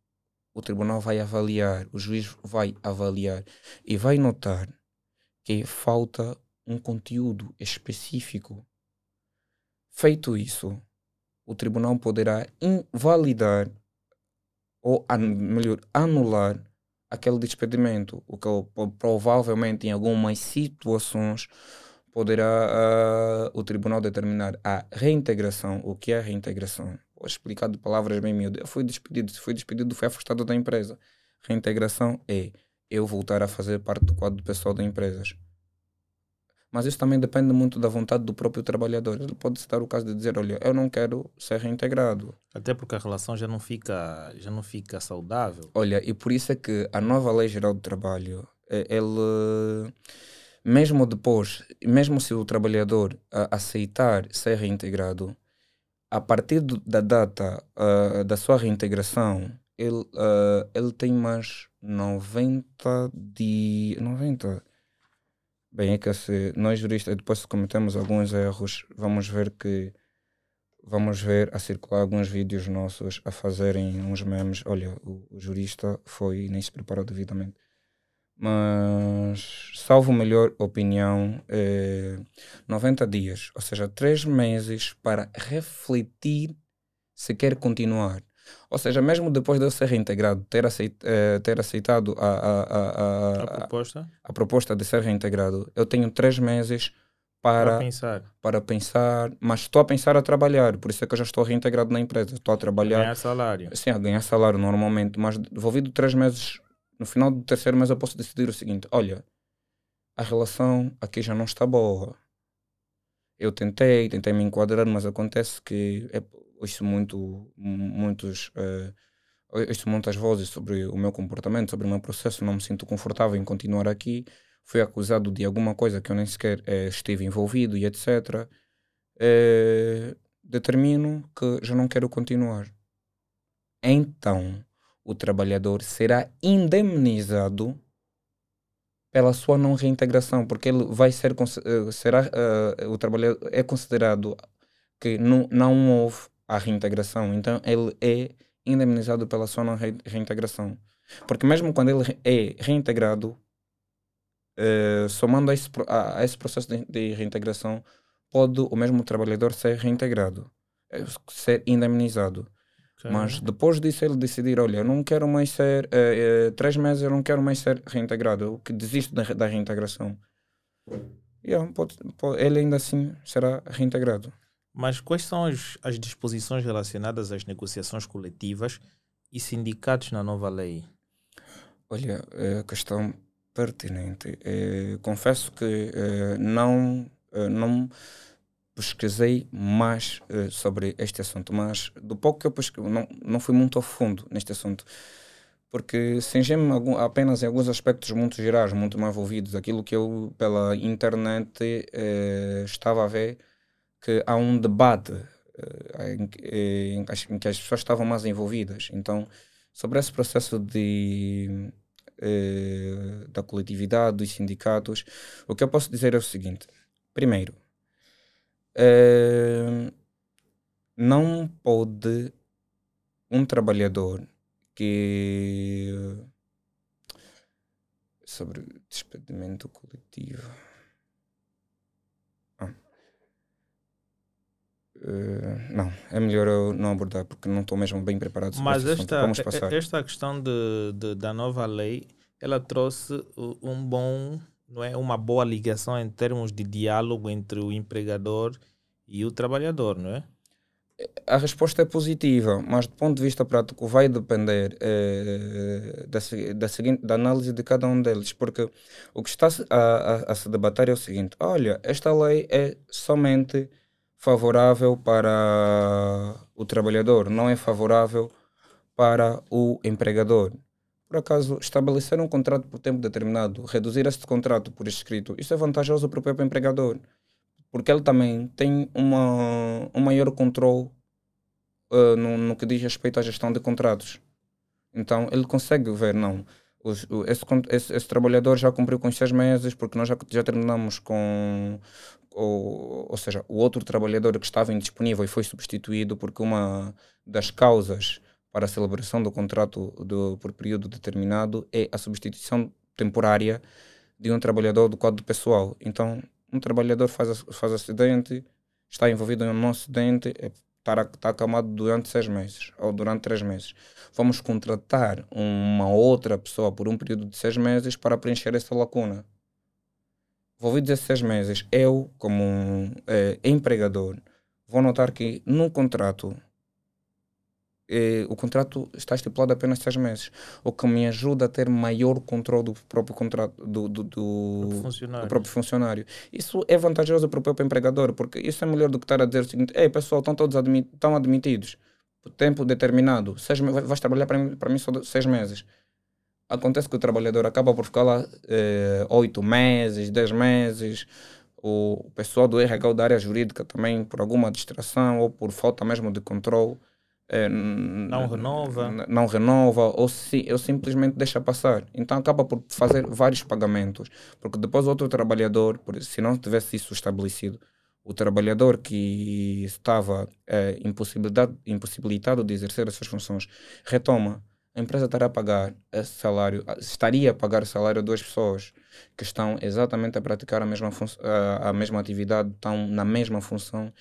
o tribunal vai avaliar, o juiz vai avaliar e vai notar que falta um conteúdo específico. Feito isso, o tribunal poderá invalidar ou, melhor, anular aquele despedimento, o que provavelmente em algumas situações poderá uh, o tribunal determinar a reintegração. O que é reintegração? Vou explicar de palavras bem miúdas. Eu fui despedido, fui despedido, fui afastado da empresa. Reintegração é eu voltar a fazer parte do quadro pessoal da empresa. Mas isso também depende muito da vontade do próprio trabalhador. Ele pode dar o caso de dizer, olha, eu não quero ser reintegrado. Até porque a relação já não fica, já não fica saudável. Olha, e por isso é que a nova Lei Geral do Trabalho, eh, ele mesmo depois, mesmo se o trabalhador aceitar ser reintegrado, a partir da data uh, da sua reintegração, ele, uh, ele tem mais 90 de 90. Bem, é que se nós juristas depois se cometemos alguns erros, vamos ver que vamos ver a circular alguns vídeos nossos a fazerem uns memes. Olha, o, o jurista foi nem se preparou devidamente mas salvo melhor opinião, é 90 dias, ou seja, 3 meses para refletir se quer continuar. Ou seja, mesmo depois de eu ser reintegrado, ter, aceit, eh, ter aceitado a, a, a, a, proposta? a proposta de ser reintegrado, eu tenho 3 meses para, para pensar. para pensar, mas estou a pensar a trabalhar, por isso é que eu já estou reintegrado na empresa, estou a trabalhar. A ganhar salário. Sim, a ganhar salário normalmente, mas devolvido 3 meses no final do terceiro mês eu posso decidir o seguinte: olha, a relação aqui já não está boa. Eu tentei, tentei me enquadrar, mas acontece que é, ouço muito, muitos, uh, ouço muitas vozes sobre o meu comportamento, sobre o meu processo, não me sinto confortável em continuar aqui. Fui acusado de alguma coisa que eu nem sequer uh, estive envolvido e etc. Uh, eh, determino que já não quero continuar. Então, o trabalhador será indemnizado pela sua não reintegração, porque ele vai ser será uh, o trabalhador é considerado que não, não houve a reintegração, então ele é indemnizado pela sua não reintegração. Porque mesmo quando ele é reintegrado, uh, somando a esse, a, a esse processo de, de, reintegração, pode o mesmo trabalhador ser reintegrado, ser indemnizado. Mas depois disso ele decidir, olha, eu não quero mais ser, uh, uh, três meses eu não quero mais ser reintegrado, eu que desisto da, da reintegração. Yeah, pode, pode, ele ainda assim será reintegrado. Mas quais são as, as disposições relacionadas às negociações coletivas e sindicatos na nova lei? Olha, é questão pertinente. É, confesso que é, não, não pesquisei mais sobre este assunto, mas do pouco que eu pesquisei, não, não fui muito a fundo neste assunto, porque singem-me apenas em alguns aspectos muito gerais, muito mais envolvidos, aquilo que eu pela internet estava a ver, que há um debate uh, em, em, em, que as pessoas estavam mais envolvidas. Então, sobre esse processo de, da coletividade, dos sindicatos, o que eu posso dizer é o seguinte: primeiro, Uh, não pode um trabalhador que sobre despedimento coletivo ah. Uh, não, é melhor eu não abordar porque não estou mesmo bem preparado sobre Mas esta, esta questão de, de, da nova lei ela trouxe um bom não é uma boa ligação em termos de diálogo entre o empregador e o trabalhador, não é? A resposta é positiva, mas do ponto de vista prático vai depender eh, da, da, seguinte, da análise de cada um deles, porque o que está a, a, a, se debater é o seguinte: olha, esta lei é somente favorável para o trabalhador, não é favorável para o empregador. Por acaso, estabelecer um contrato por tempo determinado, reduzir este contrato por escrito, isso é vantajoso para o próprio empregador, porque ele também tem uma, um maior controle uh, no, no que diz respeito à gestão de contratos. Então, ele consegue ver, não, os, esse, esse, esse, trabalhador já cumpriu com os seis meses, porque nós já, já terminamos com. Ou, ou seja, o outro trabalhador que estava indisponível e foi substituído porque uma das causas para a celebração do contrato do, por período determinado é a substituição temporária de um trabalhador do quadro pessoal. Então, um trabalhador faz, faz acidente, está envolvido em um acidente, é, está, está acamado durante seis meses ou durante três meses. Vamos contratar uma outra pessoa por um período de seis meses para preencher essa lacuna. Envolvidos esses seis meses, eu, como um, é, empregador, vou notar que no contrato eh, o contrato está estipulado apenas seis meses, o que me ajuda a ter maior controle do próprio contrato do, do, do, funcionário. do próprio funcionário. Isso é vantajoso para o próprio empregador, porque isso é melhor do que estar a dizer o seguinte: ei pessoal, estão todos admit estão admitidos por tempo determinado, seis, vais trabalhar para mim, para mim só seis meses. Acontece que o trabalhador acaba por ficar lá eh, oito meses, dez meses. O pessoal do RH da área jurídica também, por alguma distração ou por falta mesmo de controle, é, não renova? não renova ou, se, ou simplesmente deixa passar. Então acaba por fazer vários pagamentos porque depois outro trabalhador se não tivesse isso estabelecido o trabalhador que estava é, impossibilitado, impossibilitado de exercer as suas funções retoma. A empresa estará a pagar esse salário estaria a pagar o salário a duas pessoas que estão exatamente a praticar a mesma, a, a mesma atividade estão na mesma função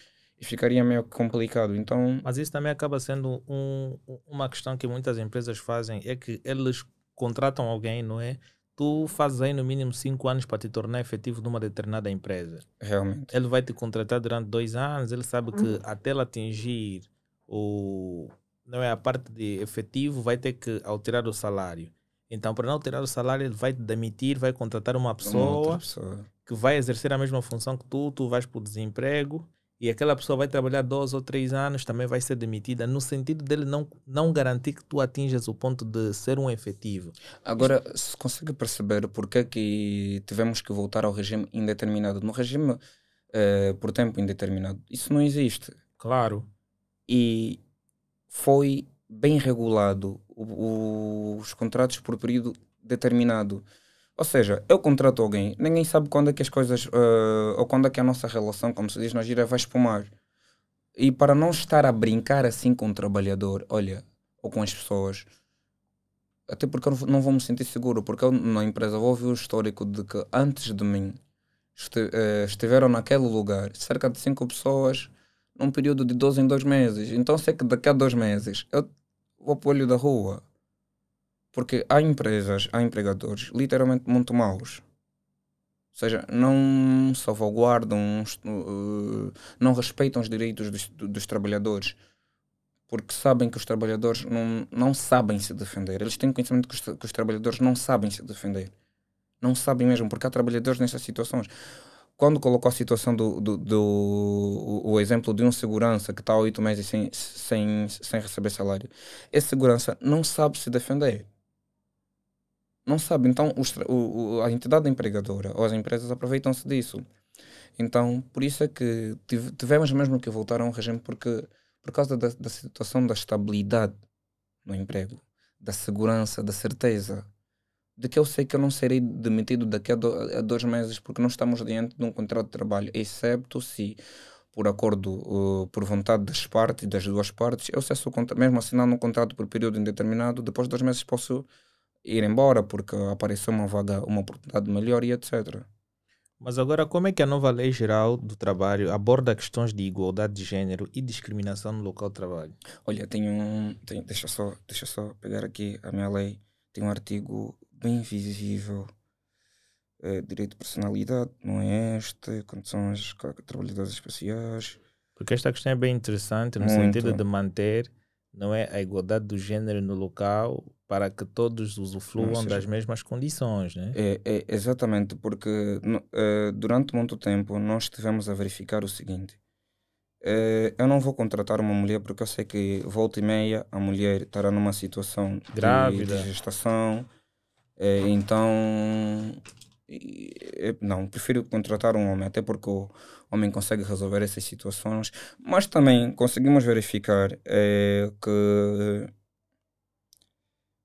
e ficaria meio complicado. Então, Mas isso também acaba sendo um, uma questão que muitas empresas fazem, é que eles contratam alguém, não é? Tu fazes aí no mínimo cinco anos para te tornar efetivo numa determinada empresa. Realmente. Ele vai te contratar durante dois anos, ele sabe que uhum. até ele atingir o, não é, a parte de efetivo, vai ter que alterar o salário. Então, para não alterar o salário, ele vai te demitir, vai contratar uma pessoa, uma pessoa, que vai exercer a mesma função que tu, tu vais para o desemprego e aquela pessoa vai trabalhar dois ou três anos, também vai ser demitida, no sentido dele não, não garantir que tu atinjas o ponto de ser um efetivo. Agora, se consegue perceber por que, que tivemos que voltar ao regime indeterminado? No regime eh, por tempo indeterminado, isso não existe. Claro. E foi bem regulado o, o, os contratos por período determinado. Ou seja, eu contrato alguém, ninguém sabe quando é que as coisas, uh, ou quando é que a nossa relação, como se diz na gira, vai espumar. E para não estar a brincar assim com o trabalhador, olha, ou com as pessoas, até porque eu não vou me sentir seguro, porque eu na empresa vou ouvir o histórico de que antes de mim uh, estiveram naquele lugar cerca de cinco pessoas num período de 12 em dois meses. Então sei que daqui a dois meses eu vou para o olho da rua porque há empresas, há empregadores literalmente muito maus. Ou seja, não salvaguardam, uh, não respeitam os direitos dos, dos, trabalhadores. Porque sabem que os trabalhadores não, não sabem se defender. Eles têm conhecimento que os, que os trabalhadores não sabem se defender. Não sabem mesmo, porque há trabalhadores nessas situações quando colocou a situação do, do, do o, o, exemplo de um segurança que está oito meses sem, sem, sem receber salário, esse segurança não sabe se defender não sabe. Então, os, o, a entidade empregadora ou as empresas aproveitam-se disso. Então, por isso é que tivemos mesmo que voltar a um regime, porque por causa da, da situação da estabilidade no emprego, da segurança, da certeza, de que eu sei que eu não serei demitido daqui a, do, a dois meses, porque não estamos diante de um contrato de trabalho, excepto se por acordo, uh, por vontade das partes, das duas partes, eu cesso o mesmo assinando um contrato por período indeterminado, depois de dois meses posso ir embora porque apareceu uma vaga, uma oportunidade melhor e etc. Mas agora, como é que a nova Lei Geral do Trabalho aborda questões de igualdade de género e discriminação no local de trabalho? Olha, tem um. Deixa, só, deixa só pegar aqui a minha lei. Tem um artigo bem visível. É, direito de personalidade, não é este? Condições trabalhadoras especiais. Porque esta questão é bem interessante no Muito. sentido de manter não é a igualdade do género no local para que todos usufruam das mesmas condições, né? É, é exatamente, porque uh, durante muito tempo nós estivemos a verificar o seguinte: eh, eu não vou contratar uma mulher porque eu sei que volta e meia a mulher estará numa situação de- Grávida. de, gestação. Eh, então, não, prefiro contratar um homem, até porque o homem consegue resolver essas situações. Mas também conseguimos verificar eh, que,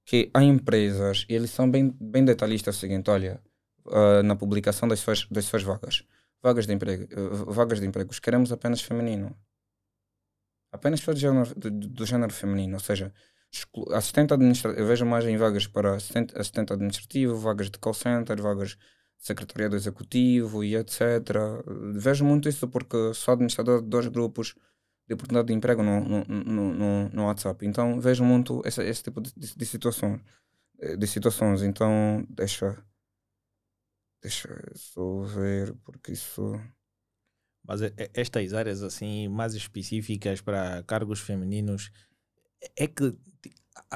que há empresas, e eles são bem, bem detalhistas, é o seguinte, olha, ah, na publicação das suas, das suas vagas, vagas de emprego, eh, vagas de empregos, queremos apenas feminino. Apenas do género, do, género feminino, ou seja, assistente administrativo, eu vejo mais em vagas para assistente, assistente administrativo, vagas de call center, vagas de secretariado executivo e etc. Vejo muito isso porque sou administrador de dois grupos de oportunidade de emprego no, no, no, no, WhatsApp. Então vejo muito esse, tipo de, de, de situações. eh, De situações. Então deixa. Deixa só ver, porque isso. Mas é- estas áreas assim mais específicas para cargos femininos é que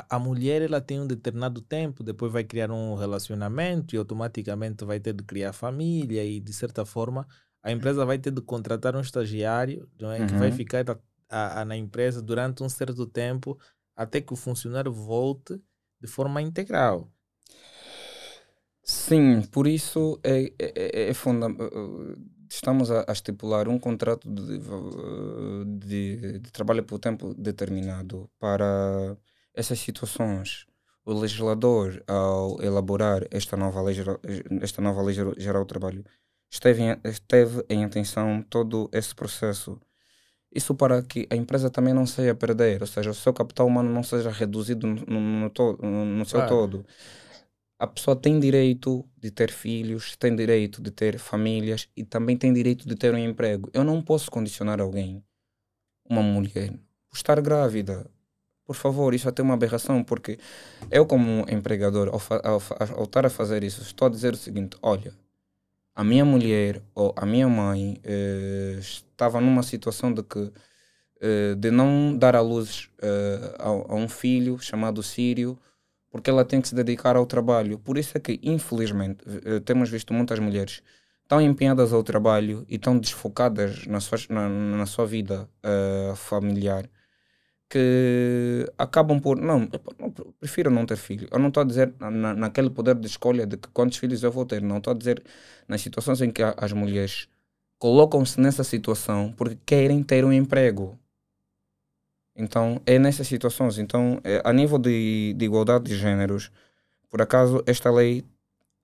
a mulher ela tem um determinado tempo, depois vai criar um relacionamento e automaticamente vai ter de criar família e de certa forma a empresa vai ter de contratar um estagiário é, que vai Uhum. ficar a- a- na empresa durante um certo tempo até que o funcionário volte de forma integral. Sim, por isso é, é, é- é fundamental. Estamos a, a estipular um contrato de, de, de trabalho por tempo determinado para essas situações. O legislador, ao elaborar esta nova lei, geral- esta nova lei geral do trabalho, esteve em, esteve em atenção todo esse processo. Isso para que a empresa também não saia a perder, ou seja, o seu capital humano não seja reduzido no, no, to- no seu Claro. todo a pessoa tem direito de ter filhos, tem direito de ter famílias e também tem direito de ter um emprego. Eu não posso condicionar alguém, uma mulher, por estar grávida. Por favor, isso é até uma aberração, porque eu, como empregador, ao, ao, ao estar a fazer isso, estou a dizer o seguinte: olha, a minha mulher ou a minha mãe eh, estava numa situação de que eh, de não dar à luz eh, a, a um filho chamado Sírio porque ela tem que se dedicar ao trabalho. Por isso é que, infelizmente, temos visto muitas mulheres tão empenhadas ao trabalho e tão desfocadas na sua, na, na sua vida familiar que acabam por. Não, eu prefiro não ter filho. Eu não estou a dizer na, na- naquele poder de escolha de quantos filhos eu vou ter. Não estou a dizer nas situações em que as mulheres colocam-se nessa situação porque querem ter um emprego. Então, é nessas situações. Então, é, a nível de, de igualdade de géneros, por acaso, esta lei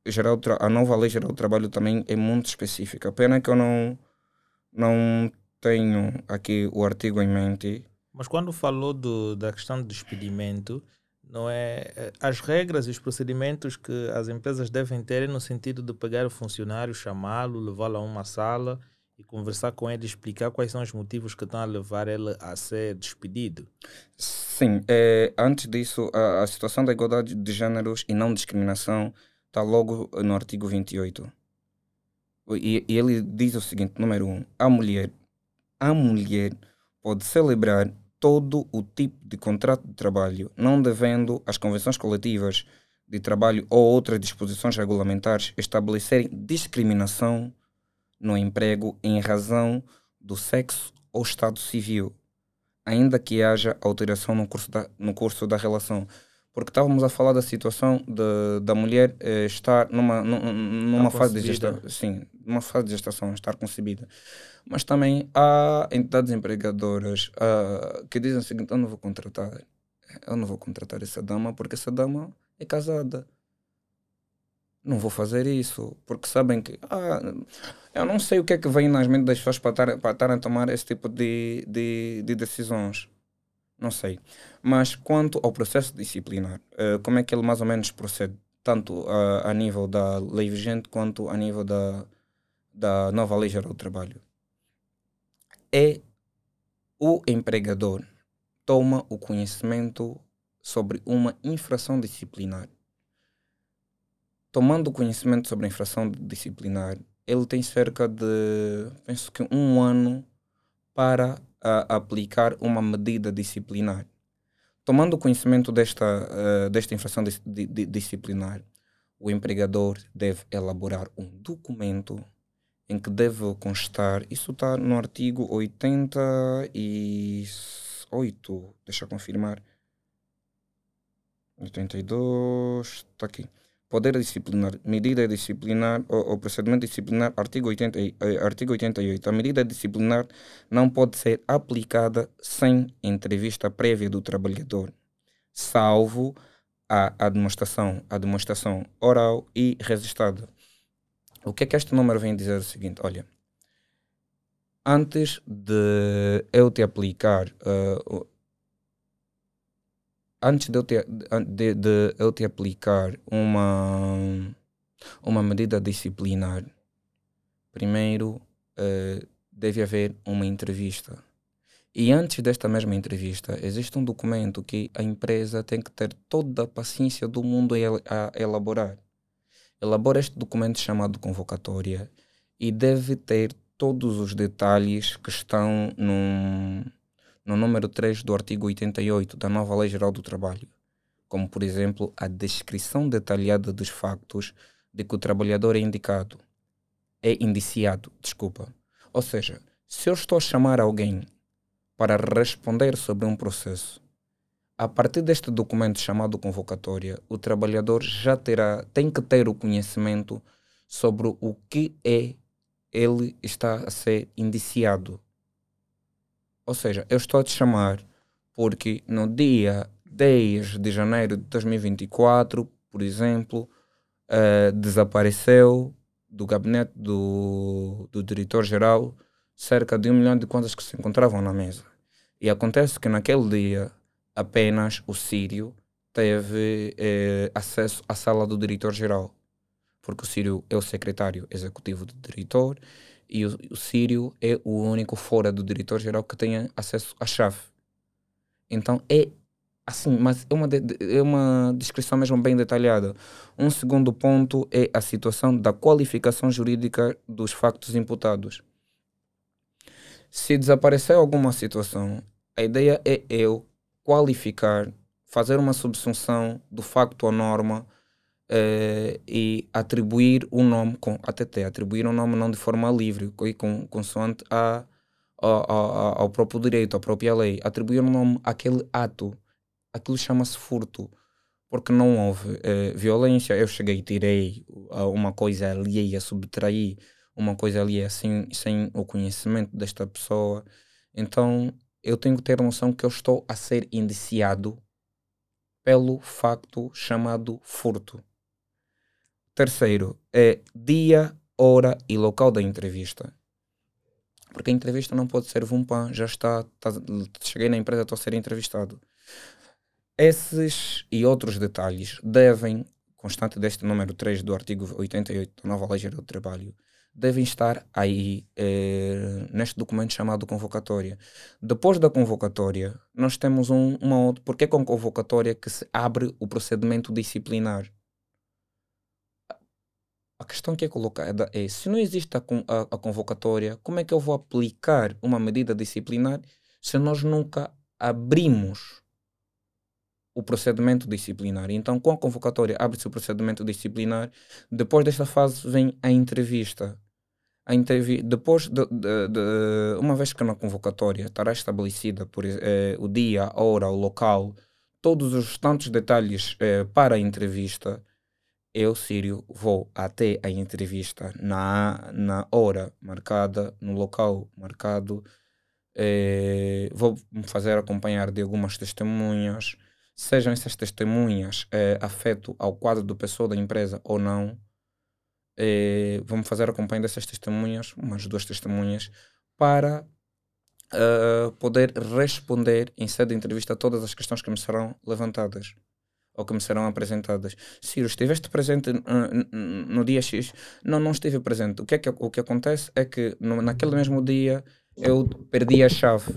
geral, a nova lei geral do trabalho também é muito específica. Pena que eu não, não tenho aqui o artigo em mente. Mas quando falou do, da questão do despedimento, não é eh, as regras e os procedimentos que as empresas devem ter é no sentido de pegar o funcionário, chamá-lo, levá-lo a uma sala e conversar com ele, explicar quais são os motivos que estão a levar ele a ser despedido. Sim, é, antes disso, a, a situação da igualdade de géneros e não discriminação está logo no artigo 28. E, e ele diz o seguinte: número um, a mulher, a mulher pode celebrar todo o tipo de contrato de trabalho, não devendo as convenções coletivas de trabalho ou outras disposições regulamentares estabelecerem discriminação no emprego em razão do sexo ou estado civil, ainda que haja alteração no curso da, no curso da relação. Porque estávamos a falar da situação de, da mulher eh, estar numa, num- numa fase de gestação, sim, numa fase de gestação, estar concebida. Mas também há entidades empregadoras ah, que dizem o seguinte: eu não vou contratar, eu não vou contratar essa dama porque essa dama é casada. Não vou fazer isso, porque sabem que ah, eu não sei o que é que vem nas mentes das pessoas para estarem a tomar esse tipo de, de, de decisões. Não sei. Mas quanto ao processo disciplinar, eh, como é que ele mais ou menos procede? Tanto a, a nível da lei vigente quanto a nível da, da nova lei geral do trabalho. É o empregador toma o conhecimento sobre uma infração disciplinar. Tomando conhecimento sobre a infração disciplinar, ele tem cerca de, penso que um ano para a, aplicar uma medida disciplinar. Tomando conhecimento desta, eh, desta infração dis- di- di- disciplinar, o empregador deve elaborar um documento em que deve constar, isso está no artigo 88, deixa eu confirmar. 82, está aqui. Poder disciplinar, medida disciplinar ou, ou procedimento disciplinar, artigo, 80, eh, artigo 88. A medida disciplinar não pode ser aplicada sem entrevista prévia do trabalhador, salvo a, demonstração, a demonstração oral e registrada. O que é que este número vem dizer o seguinte? Olha, antes de eu te aplicar, uh, antes de eu te, de, de eu te aplicar uma, uma medida disciplinar, primeiro uh, deve haver uma entrevista. E antes desta mesma entrevista, existe um documento que a empresa tem que ter toda a paciência do mundo a, elaborar. Elabora este documento chamado convocatória e deve ter todos os detalhes que estão no, no número 3 do artigo 88 da nova Lei Geral do Trabalho, como por exemplo a descrição detalhada dos factos de que o trabalhador é indicado, é indiciado, desculpa. Ou seja, se eu estou a chamar alguém para responder sobre um processo. A partir deste documento chamado convocatória, o trabalhador já terá, tem que ter o conhecimento sobre o que é ele está a ser indiciado. Ou seja, eu estou a te chamar porque no dia 10 de janeiro de 2024, por exemplo, uh, desapareceu do gabinete do, do diretor-geral cerca de um milhão de contas que se encontravam na mesa. E acontece que naquele dia apenas o Sírio teve eh, acesso à sala do diretor-geral, porque o Sírio é o secretário executivo do diretor e o, o Sírio é o único fora do diretor-geral que tenha acesso à chave. Então é assim, mas é uma, de, é uma descrição mesmo bem detalhada. Um segundo ponto é a situação da qualificação jurídica dos factos imputados. Se desaparecer alguma situação, a ideia é eu qualificar, fazer uma subsunção do facto à norma eh, e atribuir o um nome, com ATT, atribuir um nome não de forma livre, com, consoante a, a, a, ao próprio direito, à própria lei, atribuir um nome àquele ato, aquilo chama-se furto porque não houve eh, violência. Eu cheguei e tirei uma coisa alheia, subtraí uma coisa ali assim, sem o conhecimento desta pessoa. Então eu tenho que ter noção que eu estou a ser indiciado pelo facto chamado furto. Terceiro é dia, hora e local da entrevista. Porque a entrevista não pode ser vumpan, já está, tá, cheguei na empresa, estou a ser entrevistado. Esses e outros detalhes devem, constante deste número 3 do artigo 88 da nova Lei Geral do Trabalho, devem estar aí eh, neste documento chamado convocatória. Depois da convocatória, nós temos um, uma outra. Porque é com convocatória que se abre o procedimento disciplinar. A questão que é colocada é: se não existe a, a, a convocatória, como é que eu vou aplicar uma medida disciplinar se nós nunca abrimos o procedimento disciplinar. Então, com a convocatória, abre-se o procedimento disciplinar. Depois desta fase, vem a entrevista a entrevista, depois de, de, de, uma vez que na convocatória estará estabelecida por eh, o dia, a hora, o local, todos os tantos detalhes eh, para a entrevista, eu, Sírio, vou até a entrevista na, na hora marcada, no local marcado, eh, vou me fazer acompanhar de algumas testemunhas, sejam essas testemunhas eh, afeto ao quadro do pessoal da empresa ou não, eh, vamos fazer acompanhar dessas testemunhas, umas duas testemunhas, para uh, poder responder em sede de entrevista a todas as questões que me serão levantadas ou que me serão apresentadas. Ciro, estiveste presente uh, no dia X? Não, não estive presente. O que, é que, o que acontece é que no, naquele mesmo dia eu perdi a chave.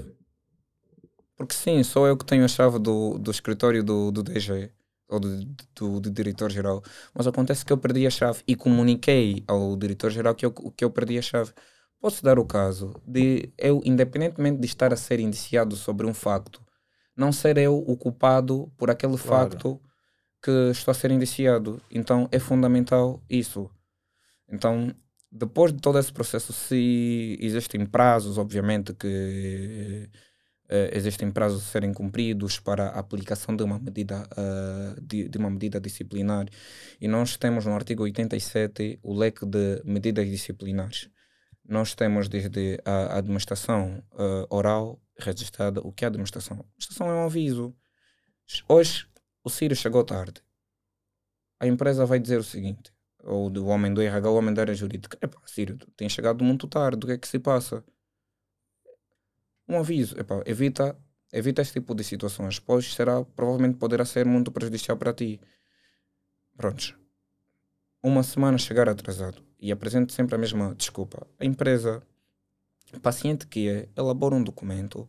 Porque sim, sou eu que tenho a chave do, do escritório do, do DG ou do, do, do diretor-geral, mas acontece que eu perdi a chave e comuniquei ao diretor-geral que eu, que eu perdi a chave. Posso dar o caso de eu, independentemente de estar a ser indiciado sobre um facto, não ser eu o culpado por aquele claro. facto que estou a ser indiciado. Então é fundamental isso. Então depois de todo esse processo, se existem prazos, obviamente que uh, existem prazos a serem cumpridos para a aplicação de uma medida uh, de, de, uma medida disciplinar e nós temos no artigo 87 o leque de medidas disciplinares. Nós temos desde a administração uh, oral registrada. O que é a administração? A administração é um aviso. Hoje o Ciro chegou tarde. A empresa vai dizer o seguinte: ou do homem do RH, o homem da área jurídica. Epá, Ciro, tem chegado muito tarde, o que é que se passa? Um aviso, epá, evita, evita este tipo de situações, pois será, provavelmente poderá ser muito prejudicial para ti. Prontos. Uma semana chegar atrasado e apresente sempre a mesma desculpa. A empresa, paciente que é, elabora um documento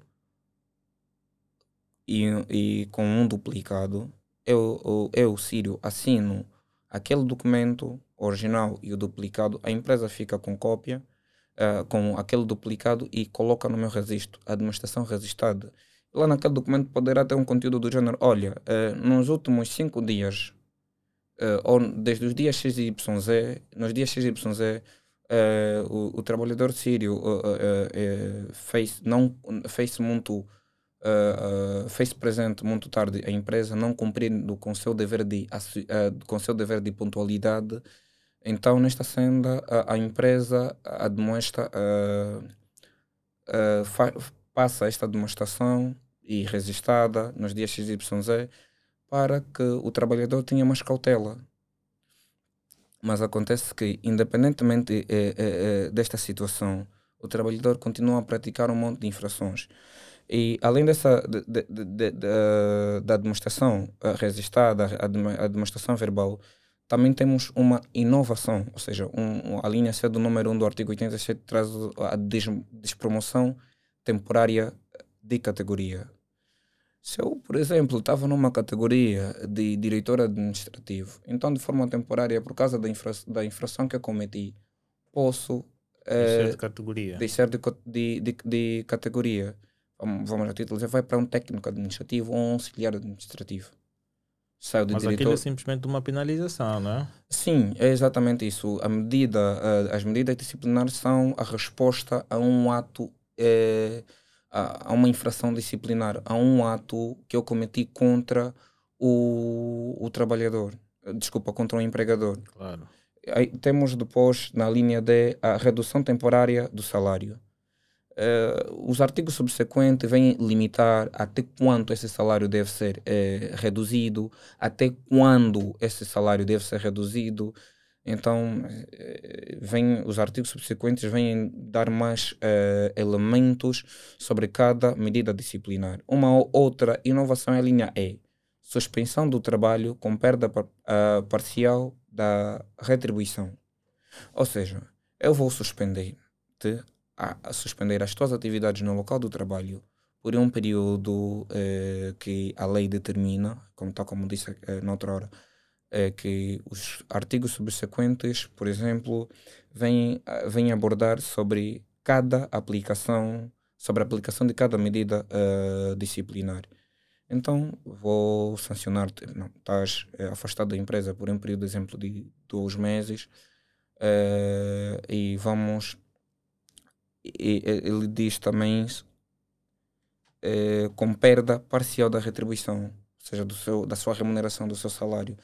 e, e com um duplicado, eu, eu, Sírio, assino aquele documento original e o duplicado, a empresa fica com cópia, uh, com aquele duplicado e coloca no meu registro, administração registrada. Lá naquele documento poderá ter um conteúdo do género: olha, uh, nos últimos cinco dias, uh, ou desde os dias XYZ, nos dias XYZ, Uh, o, o, trabalhador sírio fez, não, fez muito uh, uh, fez presente muito tarde a empresa, não cumprindo com seu dever de, uh, com seu dever de pontualidade. Então, nesta senda, a, a empresa passa esta demonstração e registrada nos dias XYZ para que o trabalhador tenha mais cautela. Mas acontece que, independentemente eh, eh, desta situação, o trabalhador continua a praticar um monte de infrações. E além dessa de, de, de, da demonstração registrada, a, demonstração verbal, também temos uma inovação, ou seja, um, a linha C do número 1 do artigo 87 traz a des, despromoção temporária de categoria. Se eu, por exemplo, estava numa categoria de diretor administrativo, então de forma temporária, por causa da, infra, da infração que eu cometi, posso deixar de categoria. Deixar de, de, de categoria vamos a título vai para um técnico administrativo ou um auxiliar administrativo. Saiu de Mas diretor... aquilo é simplesmente uma penalização, não é? Sim, é exatamente isso. A medida, as medidas disciplinares são a resposta a um ato, é, a, uma infração disciplinar, a um ato que eu cometi contra o, o trabalhador, desculpa, contra o empregador. Claro. Aí, temos depois, na linha D, a redução temporária do salário. Uh, os artigos subsequentes vêm limitar até quanto esse salário deve ser uh, reduzido, até quando esse salário deve ser reduzido. Então, uh, vem, os artigos subsequentes vêm dar mais elementos sobre cada medida disciplinar. Uma outra inovação é a linha E: suspensão do trabalho com perda par parcial da retribuição. Ou seja, eu vou suspender a, suspender as tuas atividades no local do trabalho por um período eh, que a lei determina, como tal como disse eh, noutra hora, é que os artigos subsequentes, por exemplo, vêm, vêm abordar sobre cada aplicação, sobre a aplicação de cada medida uh, disciplinar. Então, vou sancionar-te, não, estás uh, afastado da empresa por um período, exemplo, de dois meses uh, e vamos e, ele diz também é, com perda parcial da retribuição, ou seja, do seu, da sua remuneração, do seu salário.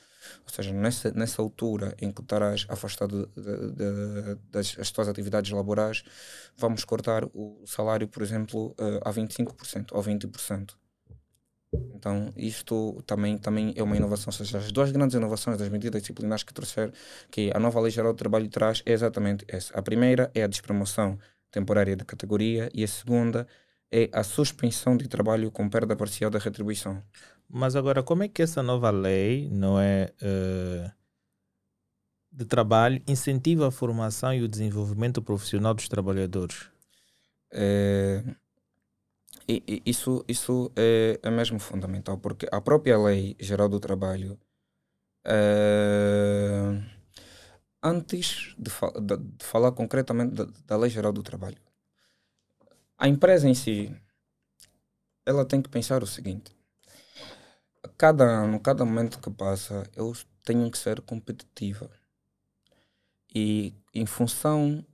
Ou seja, nessa, nessa altura em que estarás afastado de, de, de, das as tuas atividades laborais, vamos cortar o salário, por exemplo, uh, a 25% ou 20%. Então, isto também, também é uma inovação. Ou seja, as duas grandes inovações das medidas disciplinares que trouxer, que a nova Lei Geral do Trabalho traz, é exatamente essa. A primeira é a despromoção temporária de categoria e a segunda é a suspensão de trabalho com perda parcial da retribuição. Mas agora, como é que essa nova lei, não é, uh, de trabalho, incentiva a formação e o desenvolvimento profissional dos trabalhadores? É, isso, isso é, é mesmo fundamental, porque a própria Lei Geral do Trabalho é, antes de, de, de falar concretamente da, da, Lei Geral do Trabalho. A empresa em si, ela tem que pensar o seguinte: cada ano, cada momento que passa, eu tenho que ser competitiva. E em função,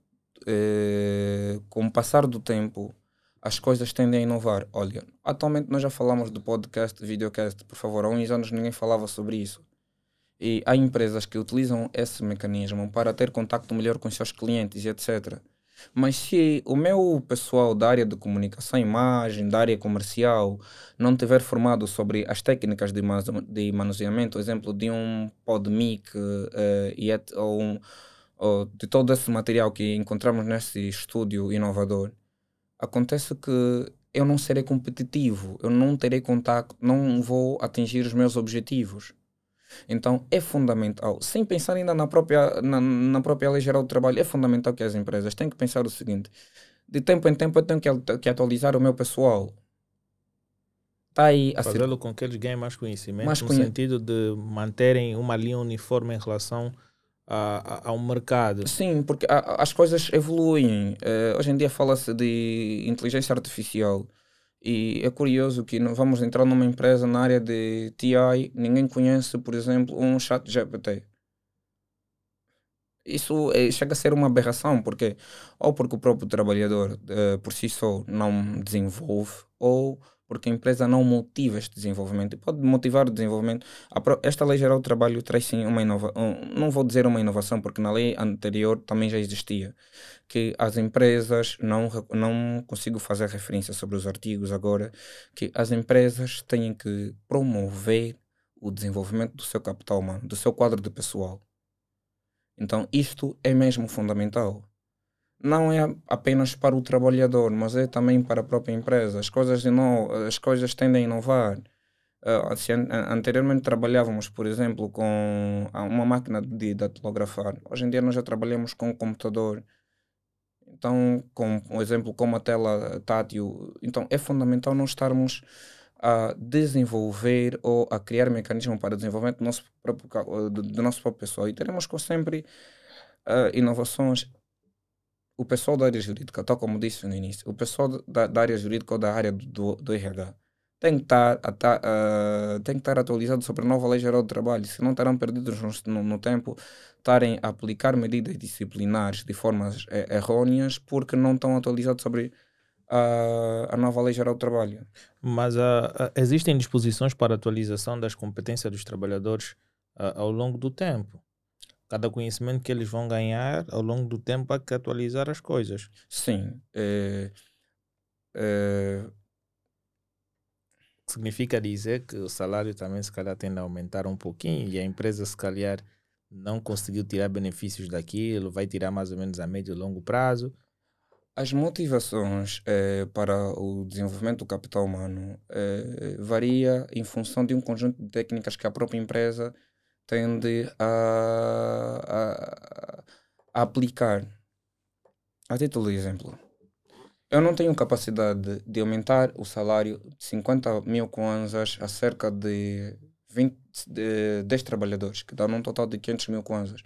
eh, com o passar do tempo, as coisas tendem a inovar. Olha, atualmente nós já falamos do podcast, videocast, por favor, há uns anos ninguém falava sobre isso. E há empresas que utilizam esse mecanismo para ter contato melhor com os seus clientes e etc. Mas se o meu pessoal da área de comunicação, imagem, da área comercial, não tiver formado sobre as técnicas de, de manuseamento, exemplo de um podmic uh, e ou, um, ou de todo esse material que encontramos nesse estúdio inovador, acontece que eu não serei competitivo, eu não terei contato, não vou atingir os meus objetivos. Então é fundamental, sem pensar ainda na própria, na, na própria lei geral do trabalho, é fundamental que as empresas têm que pensar o seguinte: de tempo em tempo eu tenho que, que atualizar o meu pessoal. Está aí a Fazê-lo com que eles ganhem mais conhecimento, mais no conhe... sentido de manterem uma linha uniforme em relação a, a, ao mercado. Sim, porque a, as coisas evoluem. Uh, hoje em dia fala-se de inteligência artificial. E é curioso que vamos entrar numa empresa na área de TI, ninguém conhece, por exemplo, um chat GPT. Isso é, chega a ser uma aberração, porque ou porque o próprio trabalhador uh, por si só não desenvolve, ou porque a empresa não motiva este desenvolvimento. E pode motivar o desenvolvimento. Esta lei geral do trabalho traz sim uma inovação, não vou dizer uma inovação, porque na lei anterior também já existia, que as empresas, não, não consigo fazer referência sobre os artigos agora, que as empresas têm que promover o desenvolvimento do seu capital humano, do seu quadro de pessoal. Então isto é mesmo fundamental não é apenas para o trabalhador, mas é também para a própria empresa. As coisas, ino as coisas tendem a inovar. Uh, anteriormente trabalhávamos, por exemplo, com uma máquina de datilografar, hoje em dia nós já trabalhamos com um computador. Então, com um exemplo como a tela tátil, então é fundamental nós estarmos a desenvolver ou a criar mecanismos para o desenvolvimento do nosso próprio, do, do nosso próprio pessoal. E teremos sempre uh, inovações o pessoal da área jurídica, tal como disse no início, o pessoal da, da área jurídica ou da área do, do RH tem que, estar, uh, tem que estar atualizado sobre a nova lei geral do trabalho, se não estarão perdidos no, no, tempo, estarem a aplicar medidas disciplinares de formas é, errôneas porque não estão atualizados sobre a, a nova lei geral do trabalho. Mas uh, existem disposições para atualização das competências dos trabalhadores ao longo do tempo cada conhecimento que eles vão ganhar ao longo do tempo há que atualizar as coisas. Sim. É, é... Significa dizer que o salário também se calhar tende a aumentar um pouquinho e a empresa se calhar não conseguiu tirar benefícios daquilo, vai tirar mais ou menos a médio e longo prazo. As motivações é, para o desenvolvimento do capital humano é, varia em função de um conjunto de técnicas que a própria empresa tende a, a, a aplicar. A título de exemplo, eu não tenho capacidade de aumentar o salário de 50 mil kwanzas a cerca de, 20, de 10 trabalhadores, que dá um total de 500 mil kwanzas.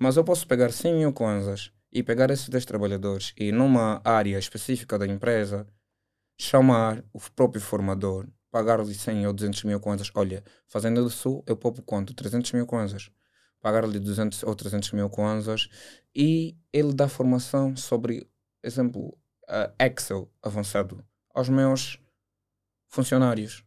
Mas eu posso pegar 100 mil kwanzas e pegar esses 10 trabalhadores e numa área específica da empresa chamar o próprio formador pagar-lhe 100 ou 200 mil kwanzas. Olha, fazendo isso, eu poupo quanto? 300 mil kwanzas. Pagar-lhe 200 ou 300 mil kwanzas e ele dá formação sobre, exemplo, Excel avançado aos meus funcionários.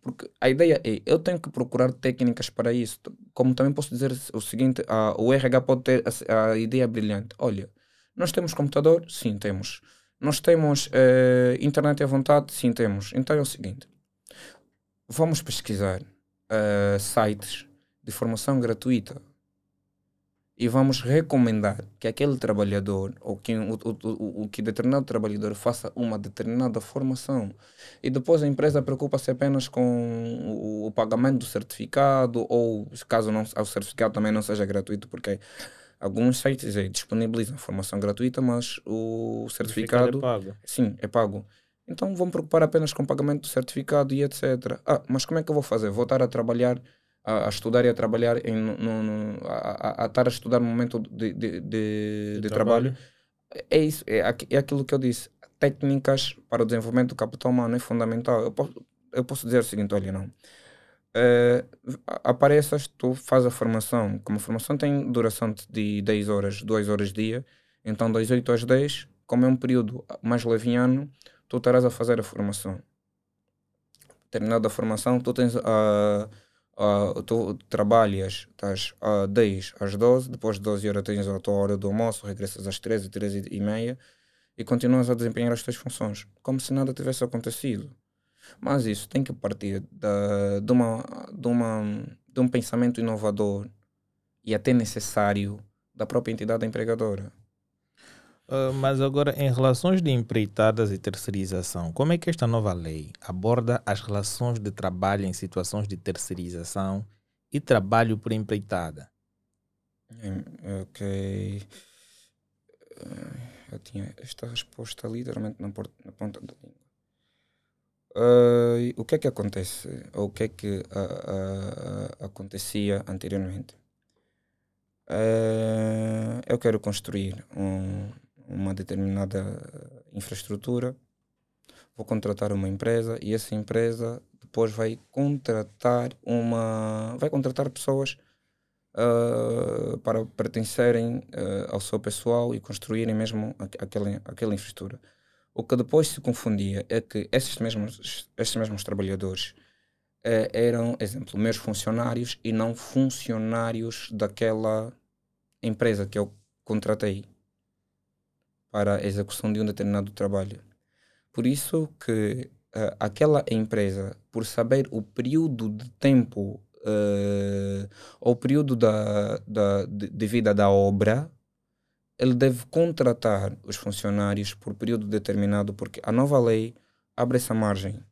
Porque a ideia é, eu tenho que procurar técnicas para isso. Como também posso dizer o seguinte, uh, o RH pode ter a, a ideia brilhante. Olha, nós temos computador? Sim, temos. Nós temos uh, internet à vontade? Sim, temos. Então é o seguinte: vamos pesquisar uh, sites de formação gratuita e vamos recomendar que aquele trabalhador ou que o, o, o, que determinado trabalhador faça uma determinada formação e depois a empresa preocupa-se apenas com o, o, pagamento do certificado ou caso não, o certificado também não seja gratuito porque Alguns sites é, disponibilizam formação gratuita, mas o certificado, certificado é pago. Sim, é pago. Então vão preocupar apenas com o pagamento do certificado e etc. Ah, mas como é que eu vou fazer? Vou estar a trabalhar, a, a estudar e a trabalhar, em, no, no, a, a, estar a estudar no momento de, de, de, de, trabalho. trabalho. É isso, é, é aquilo que eu disse. Técnicas para o desenvolvimento do capital humano é fundamental. Eu posso, eu posso dizer o seguinte: olha, não. é, apareças, tu fazes a formação. Como a formação tem duração de 10 horas, 2 horas dia, então das 8 às 10, como é um período mais leviano, tu estarás a fazer a formação. Terminada a formação, tu tens a. Uh, tu trabalhas das uh, 10 às 12, depois de 12 horas tens a tua hora do almoço, regressas às 13, 13 e meia e continuas a desempenhar as tuas funções, como se nada tivesse acontecido. Mas isso tem que partir da, de, uma, de, uma, de um pensamento inovador e até necessário da própria entidade empregadora. Uh, mas agora, em relações de empreitadas e terceirização, como é que esta nova lei aborda as relações de trabalho em situações de terceirização e trabalho por empreitada? Ok. Eu tinha esta resposta literalmente na, ponta da língua. Uh, o que é que acontece? Ou o que é que uh, uh, acontecia anteriormente? eu quero construir um, uma determinada infraestrutura, vou contratar uma empresa e essa empresa depois vai contratar uma vai contratar pessoas para pertencerem ao seu pessoal e construírem mesmo aquela, aquela infraestrutura. O que depois se confundia é que esses mesmos, esses mesmos trabalhadores eh, eram, exemplo, meus funcionários e não funcionários daquela empresa que eu contratei para a execução de um determinado trabalho. Por isso que uh, aquela empresa, por saber o período de tempo uh, ou o período da, da, de, de vida da obra, ele deve contratar os funcionários por período determinado, porque a nova lei abre essa margem.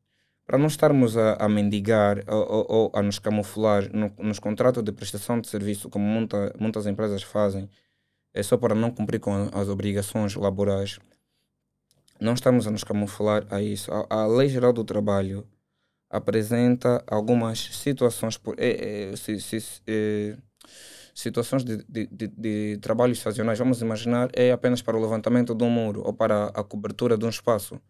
Para não estarmos a, a mendigar ou, ou, ou, a nos camuflar no, nos contratos de prestação de serviço, como muita, muitas empresas fazem, é só para não cumprir com as obrigações laborais. Não estamos a nos camuflar a isso. A, a Lei Geral do Trabalho apresenta algumas situações por, é, é, se, se, é, situações de, de, de, de trabalhos sazonais, vamos imaginar, é apenas para o levantamento de um muro ou para a cobertura de um espaço.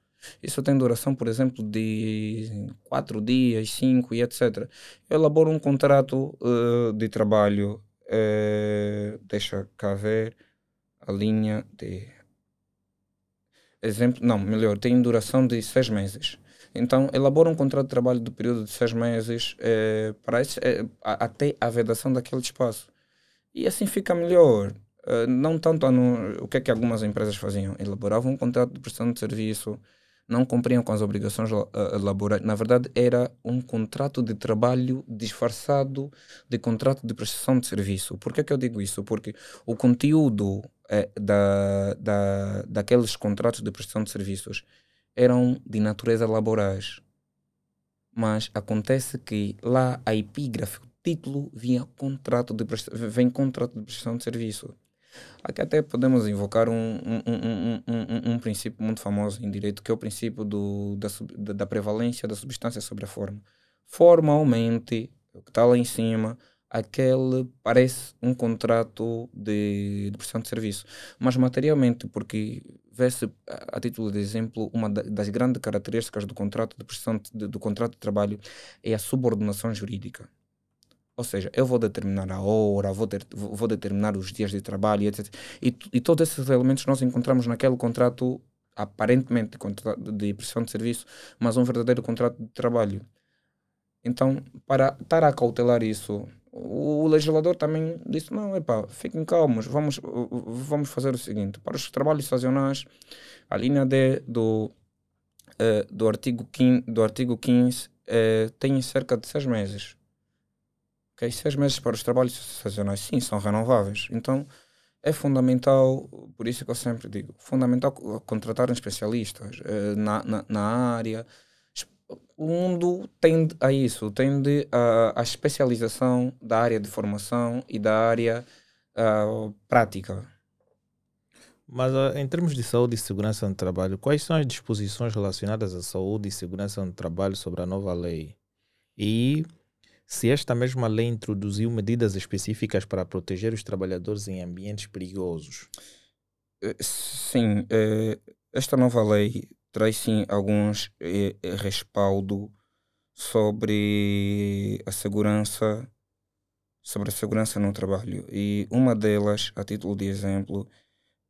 Isso tem duração, por exemplo, de quatro dias, cinco e etc. Eu elaboro um contrato uh, de trabalho, uh, deixa cá ver a linha de. Exemplo, não, melhor, tem duração de seis meses. Então, elabora um contrato de trabalho de período de seis meses uh, para esse, até a vedação daquele espaço. E assim fica melhor. Uh, não tanto no, o que é que algumas empresas faziam? Elaboravam um contrato de prestação de serviço, não cumpriam com as obrigações uh, laborais. Na verdade, era um contrato de trabalho disfarçado de contrato de prestação de serviço. Por que, é que eu digo isso? Porque o conteúdo eh, da, da, daqueles contratos de prestação de serviços eram de natureza laborais. Mas acontece que lá a epígrafe, título via contrato de vem contrato de prestação de serviço. Aqui até podemos invocar um, um, um, um, um, princípio muito famoso em direito, que é o princípio do, da, da prevalência da substância sobre a forma. Formalmente, o que está lá em cima, aquele parece um contrato de, de prestação de serviço. Mas materialmente, porque vê-se, a título de exemplo, uma das grandes características do contrato de prestação de, do contrato de trabalho é a subordinação jurídica. Ou seja, eu vou determinar a hora, vou, ter, vou determinar os dias de trabalho, etc. E, e todos esses elementos nós encontramos naquele contrato, aparentemente de prestação de serviço, mas um verdadeiro contrato de trabalho. Então, para estar a cautelar isso, o, legislador também disse: não, epá, fiquem calmos, vamos, vamos fazer o seguinte: para os trabalhos sazonais, a linha D do, eh, do, artigo 15, do artigo 15 eh, tem cerca de seis meses Okay? Seis meses para os trabalhos sazonais, sim, são renováveis. Então é fundamental, por isso que eu sempre digo, fundamental contratar especialistas uh, na, na, na, área. O mundo tende a isso, tende a especialização da área de formação e da área uh, prática. Mas uh, em termos de saúde e segurança no trabalho, quais são as disposições relacionadas à saúde e segurança no trabalho sobre a nova lei? E se esta mesma lei introduziu medidas específicas para proteger os trabalhadores em ambientes perigosos. Eh, sim, eh, esta nova lei traz sim alguns eh, respaldo sobre a segurança sobre a segurança no trabalho e uma delas, a título de exemplo,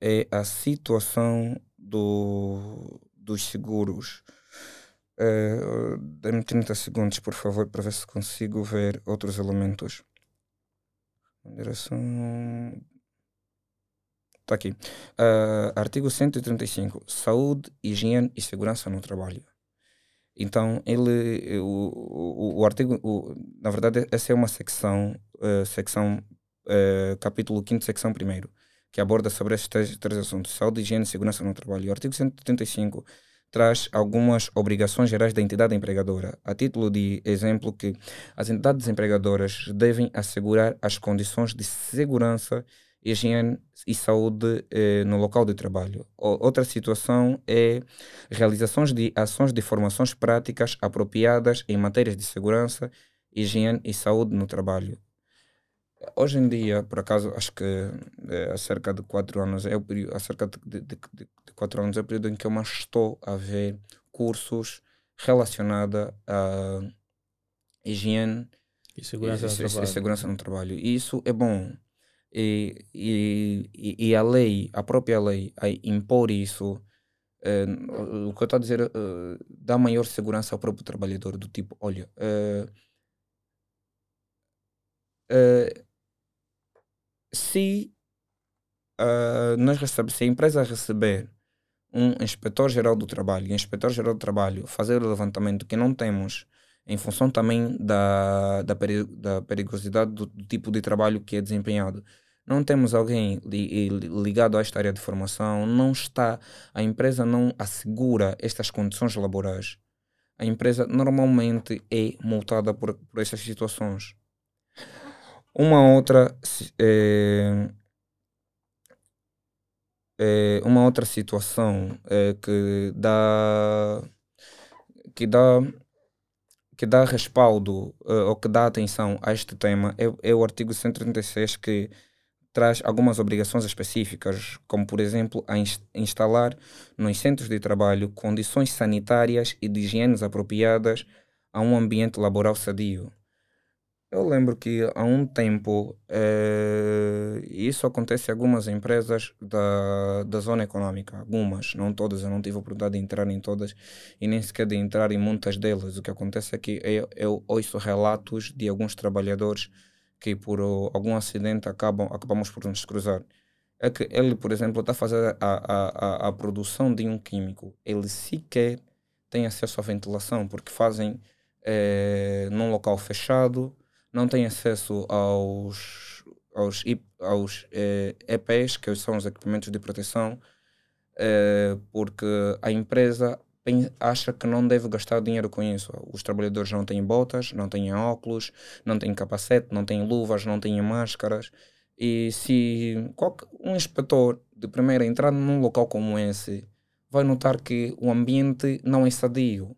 é a situação do, dos seguros. Uh, Dê-me 30 segundos, por favor, para ver se consigo ver outros elementos. Direção. Está aqui. Uh, artigo 135. Saúde, higiene e segurança no trabalho. Então, ele, o, o, o artigo, o, na verdade, essa é uma secção, uh, secção uh, capítulo 5, secção 1, que aborda sobre estes três, três assuntos: saúde, higiene e segurança no trabalho. O artigo 135 traz algumas obrigações gerais da entidade empregadora, a título de exemplo que as entidades empregadoras devem assegurar as condições de segurança, higiene e saúde eh, no local de trabalho. outra situação é realizações de ações de formações práticas apropriadas em matérias de segurança, higiene e saúde no trabalho. Hoje em dia, por acaso, acho que é, há cerca de quatro anos, é o período, há cerca de, de, de, de, quatro anos é o período em que eu mais estou a ver cursos relacionados a higiene e segurança, e, no, e, segurança no trabalho. E isso é bom. E, e, e a lei, a própria lei, a impor isso, é, o que eu estou a dizer, é, dá maior segurança ao próprio trabalhador, do tipo, olha, é, se uh, nós recebe, se a empresa receber um inspetor-geral do trabalho e o inspetor-geral do trabalho fazer o levantamento que não temos em função também da, da, da perigosidade do, do, tipo de trabalho que é desempenhado. Não temos alguém li, ligado a esta área de formação, não está, a empresa não assegura estas condições laborais. A empresa normalmente é multada por, por estas situações. Uma outra é, é uma outra situação é, que dá que dá que dá respaldo ou que dá atenção a este tema é, é o artigo 136 que traz algumas obrigações específicas, como por exemplo a instalar nos centros de trabalho condições sanitárias e de higiene apropriadas a um ambiente laboral sadio. Eu lembro que há um tempo, eh, isso acontece em algumas empresas da, da zona econômica, algumas, não todas, eu não tive a oportunidade de entrar em todas e nem sequer de entrar em muitas delas. O que acontece é que eu, eu ouço relatos de alguns trabalhadores que por algum acidente acabam, acabamos por nos cruzar. É que ele, por exemplo, está a fazer a, a, a, produção de um químico, ele sequer tem acesso à ventilação, porque fazem é, num local fechado não tem acesso aos, aos, aos eh, EPs, que são os equipamentos de proteção, eh, porque a empresa acha que não deve gastar dinheiro com isso. Os trabalhadores não têm botas, não têm óculos, não têm capacete, não têm luvas, não têm máscaras. E se qualquer, um inspetor de primeira entrar num local como esse, vai notar que o ambiente não é sadio.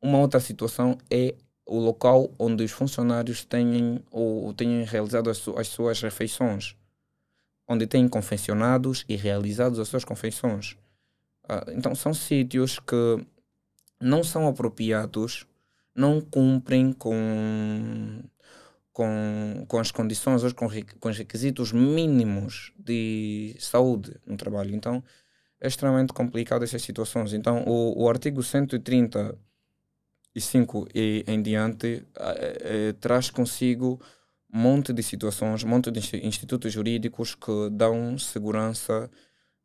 Uma outra situação é o local onde os funcionários têm ou têm realizado as, as suas refeições, onde têm confeccionados e realizados as suas confeições. Uh, então são sítios que não são apropriados, não cumprem com, com, com as condições, ou com, com os requisitos mínimos de saúde no trabalho. Então é extremamente complicado essas situações. Então o, o artigo 130 e 5 e em diante eh, eh, traz consigo um monte de situações, um monte de institutos jurídicos que dão segurança,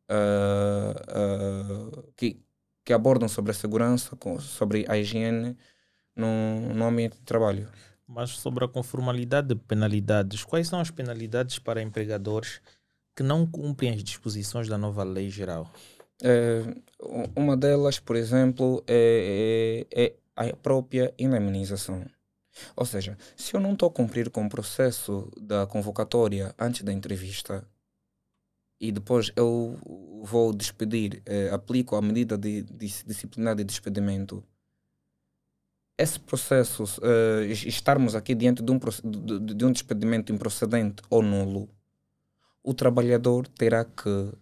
uh, uh, que, que abordam sobre a segurança, sobre a higiene no, no ambiente de trabalho. Mas sobre a conformalidade de penalidades, quais são as penalidades para empregadores que não cumprem as disposições da nova lei geral? É, uma delas, por exemplo, é, é, é a própria indemnização. Ou seja, se eu não estou a cumprir com o processo da convocatória antes da entrevista e depois eu vou despedir, eh, aplico a medida de, de disciplinar de despedimento, esse processo, eh, estarmos aqui diante de um, de, de um despedimento improcedente ou nulo, o trabalhador terá que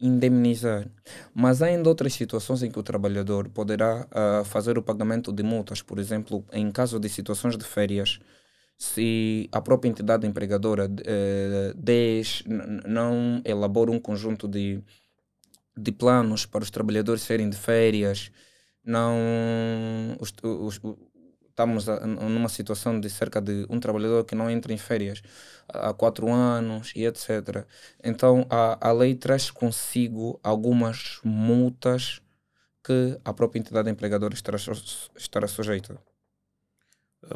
indemnizar. Mas há ainda outras situações em que o trabalhador poderá uh, fazer o pagamento de multas, por exemplo, em caso de situações de férias, se a própria entidade empregadora uh, des, não elabora um conjunto de, de planos para os trabalhadores serem de férias, não os, os, estamos a, numa situação de cerca de um trabalhador que não entra em férias há quatro anos e etc. Então a, a lei traz consigo algumas multas que a própria entidade empregadora estará, estará sujeita.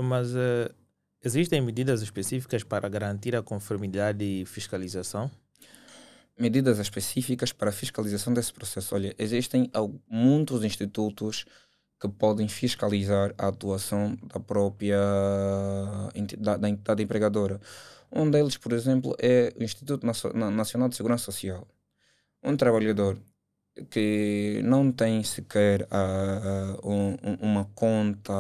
Mas uh, existem medidas específicas para garantir a conformidade e fiscalização? Medidas específicas para a fiscalização desse processo. Olha, existem muitos institutos que podem fiscalizar a atuação da própria entidade, da entidade empregadora. Um deles, por exemplo, é o Instituto Nacional de Segurança Social. Um trabalhador que não tem sequer uh, um, uma conta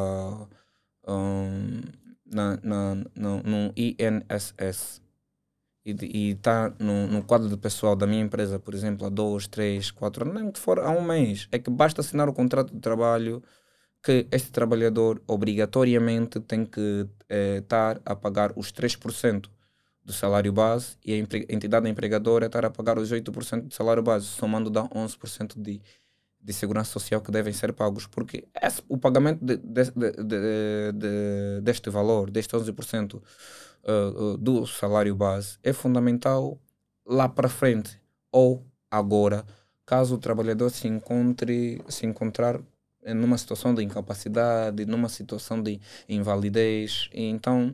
um, na, na, no, no INSS e está no, no quadro de pessoal da minha empresa, por exemplo, há dois, três, quatro anos, nem que for há um mês, é que basta assinar o contrato de trabalho que este trabalhador obrigatoriamente tem que eh, estar a pagar os 3% do salário base e a entidade empregadora estar a pagar os 8% do salário base, somando dá 11% de, de segurança social que devem ser pagos, porque esse, o pagamento de, de, de, deste valor, deste 11%, uh, do salário base é fundamental lá para frente ou agora, caso o trabalhador se encontre se encontrar numa situação de incapacidade, numa situação de invalidez, e então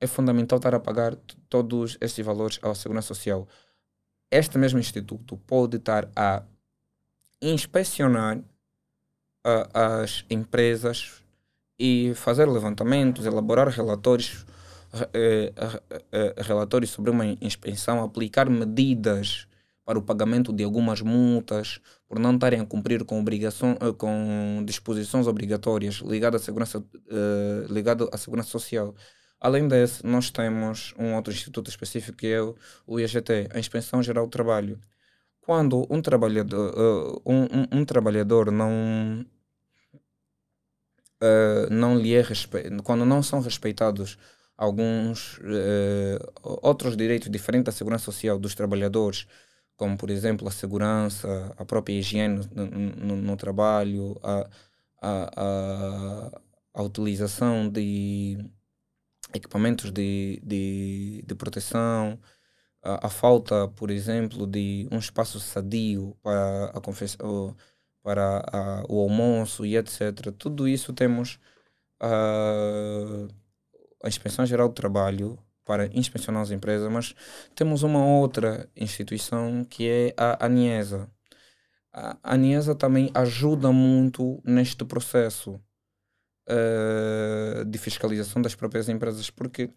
é fundamental estar a pagar todos estes valores à Segurança Social. Este mesmo instituto pode estar a inspecionar uh, as empresas e fazer levantamentos, elaborar relatórios eh, relatórios sobre uma inspeção, aplicar medidas para o pagamento de algumas multas por não estarem a cumprir com, obrigação, com disposições obrigatórias ligadas à segurança, ligado à segurança social. Além desse, nós temos um outro instituto específico que é o IGT, a Inspeção Geral do Trabalho. Quando um trabalhador, um, um, um trabalhador não, não lhe é respe... quando não são respeitados alguns uh, outros direitos diferentes da segurança social dos trabalhadores, como por exemplo a segurança, a própria higiene no, no, no trabalho, a, a, a, a, utilização de equipamentos de, de, de proteção, a, a, falta, por exemplo, de um espaço sadio para, a para a, o almoço e etc. Tudo isso temos. Uh, a Inspeção Geral do Trabalho para inspecionar as empresas, mas temos uma outra instituição que é a ANIESA. A ANIESA também ajuda muito neste processo uh, de fiscalização das próprias empresas, porque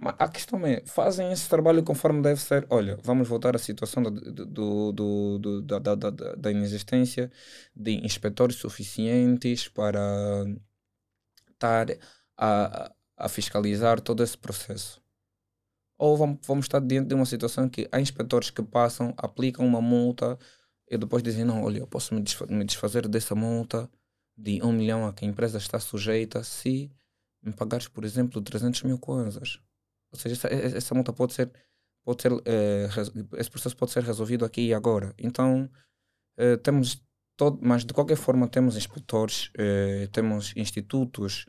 a questão é, fazem esse trabalho conforme deve ser. Olha, vamos voltar à situação do, do, do, da, da, da, da inexistência de inspetores suficientes para estar a, a fiscalizar todo esse processo. Ou vamos, vamos estar diante de uma situação que há inspectores que passam, aplicam uma multa e depois dizem: não, olha, eu posso me, me desfazer dessa multa de um milhão a que a empresa está sujeita se me pagares, por exemplo, 300 mil kwanzas. Ou seja, essa, essa multa pode ser, pode ser eh, esse processo pode ser resolvido aqui e agora. Então, eh, temos todo, mas de qualquer forma temos inspectores, eh, temos institutos,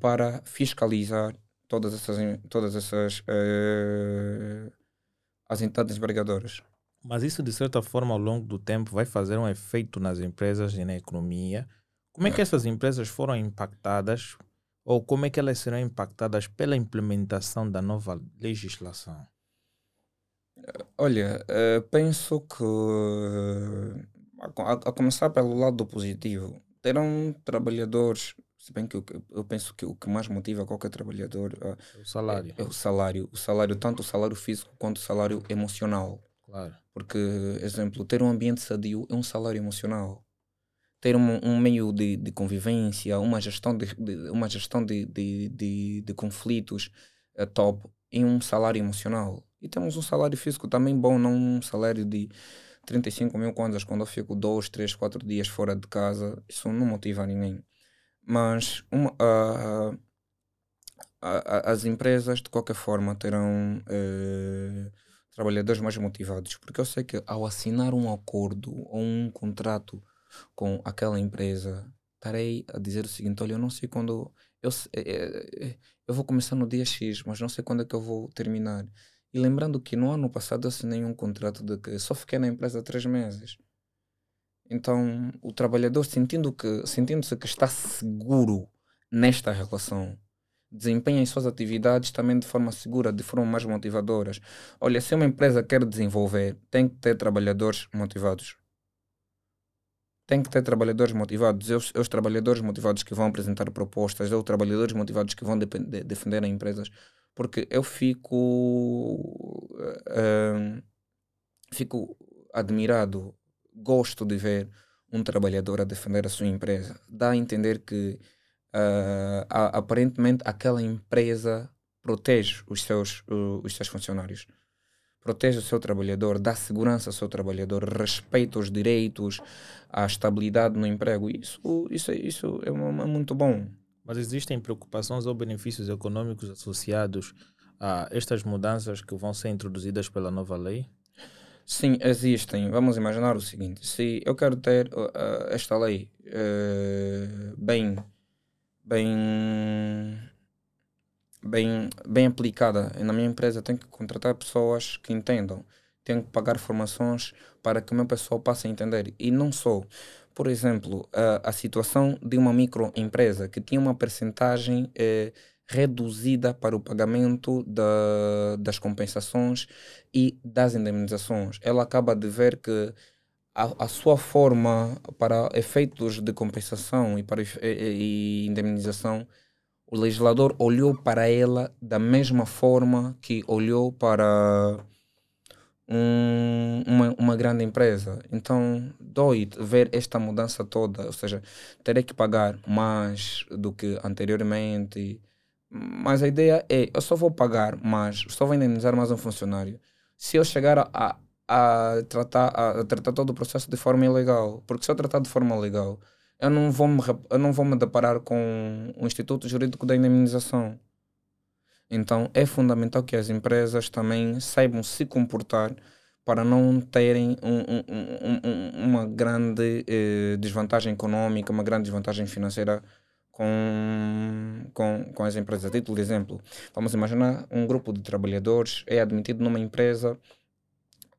para fiscalizar todas essas, todas essas uh, as entidades empregadoras. Mas isso, de certa forma, ao longo do tempo, vai fazer um efeito nas empresas e na economia. Como é que essas empresas foram impactadas ou como é que elas serão impactadas pela implementação da nova legislação? Olha, uh, penso que, a, começar pelo lado positivo, terão trabalhadores se bem que eu, penso que o que mais motiva qualquer trabalhador uh, é o salário. É, é, o salário. O salário, tanto o salário físico quanto o salário emocional. Claro. Porque, exemplo, ter um ambiente sadio é um salário emocional. Ter um, um meio de, de convivência, uma gestão de, de uma gestão de, de, conflitos uh, top é um salário emocional. E temos um salário físico também bom, não um salário de 35 mil kwanzas quando eu fico 2, 3, 4 dias fora de casa, isso não motiva ninguém. Mas uma, uh, as empresas, de qualquer forma, terão uh, trabalhadores mais motivados, porque eu sei que ao assinar um acordo ou um contrato com aquela empresa, estarei a dizer o seguinte: olha, eu não sei quando. Eu, eu, eu vou começar no dia X, mas não sei quando é que eu vou terminar. E lembrando que no ano passado eu assinei um contrato de que só fiquei na empresa três meses. Então, o trabalhador sentindo que sentindo-se que está seguro nesta relação, desempenha as suas atividades também de forma segura, de forma mais motivadoras. Olha, se uma empresa quer desenvolver, tem que ter trabalhadores motivados. Tem que ter trabalhadores motivados. Eu, os trabalhadores motivados que vão apresentar propostas, ou trabalhadores motivados que vão de, de, defender as empresas. Porque eu fico. Uh, fico admirado gosto de ver um trabalhador a defender a sua empresa. Dá a entender que uh, aparentemente aquela empresa protege os seus, uh, os seus funcionários. Protege o seu trabalhador, dá segurança ao seu trabalhador, respeita os direitos, a estabilidade no emprego. Isso, isso, isso é, é muito bom. Mas existem preocupações ou benefícios econômicos associados a estas mudanças que vão ser introduzidas pela nova lei? Sim, existem. Vamos imaginar o seguinte: se eu quero ter uh, uh, esta lei uh, bem, bem, bem, bem aplicada na minha empresa, tenho que contratar pessoas que entendam. Tenho que pagar formações para que o meu pessoal passe a entender. E não só. Por exemplo, a, a situação de uma microempresa que tinha uma percentagem eh, reduzida para o pagamento da, das compensações e das indemnizações. Ela acaba de ver que a, a sua forma para efeitos de compensação e, para, e, e indemnização, o legislador olhou para ela da mesma forma que olhou para um, uma, uma grande empresa. Então, dói ver esta mudança toda, ou seja, terei que pagar mais do que anteriormente mas a ideia é, eu só vou pagar mais, só vou indenizar mais um funcionário se eu chegar a, a, tratar, a, tratar todo o processo de forma ilegal. Porque se eu tratar de forma legal, eu não vou me, eu não vou me deparar com o Instituto Jurídico da Indemnização. Então é fundamental que as empresas também saibam se comportar para não terem um, um, um, uma grande eh, desvantagem econômica, uma grande desvantagem financeira com, com, com as empresas. A título de exemplo, vamos imaginar um grupo de trabalhadores é admitido numa empresa,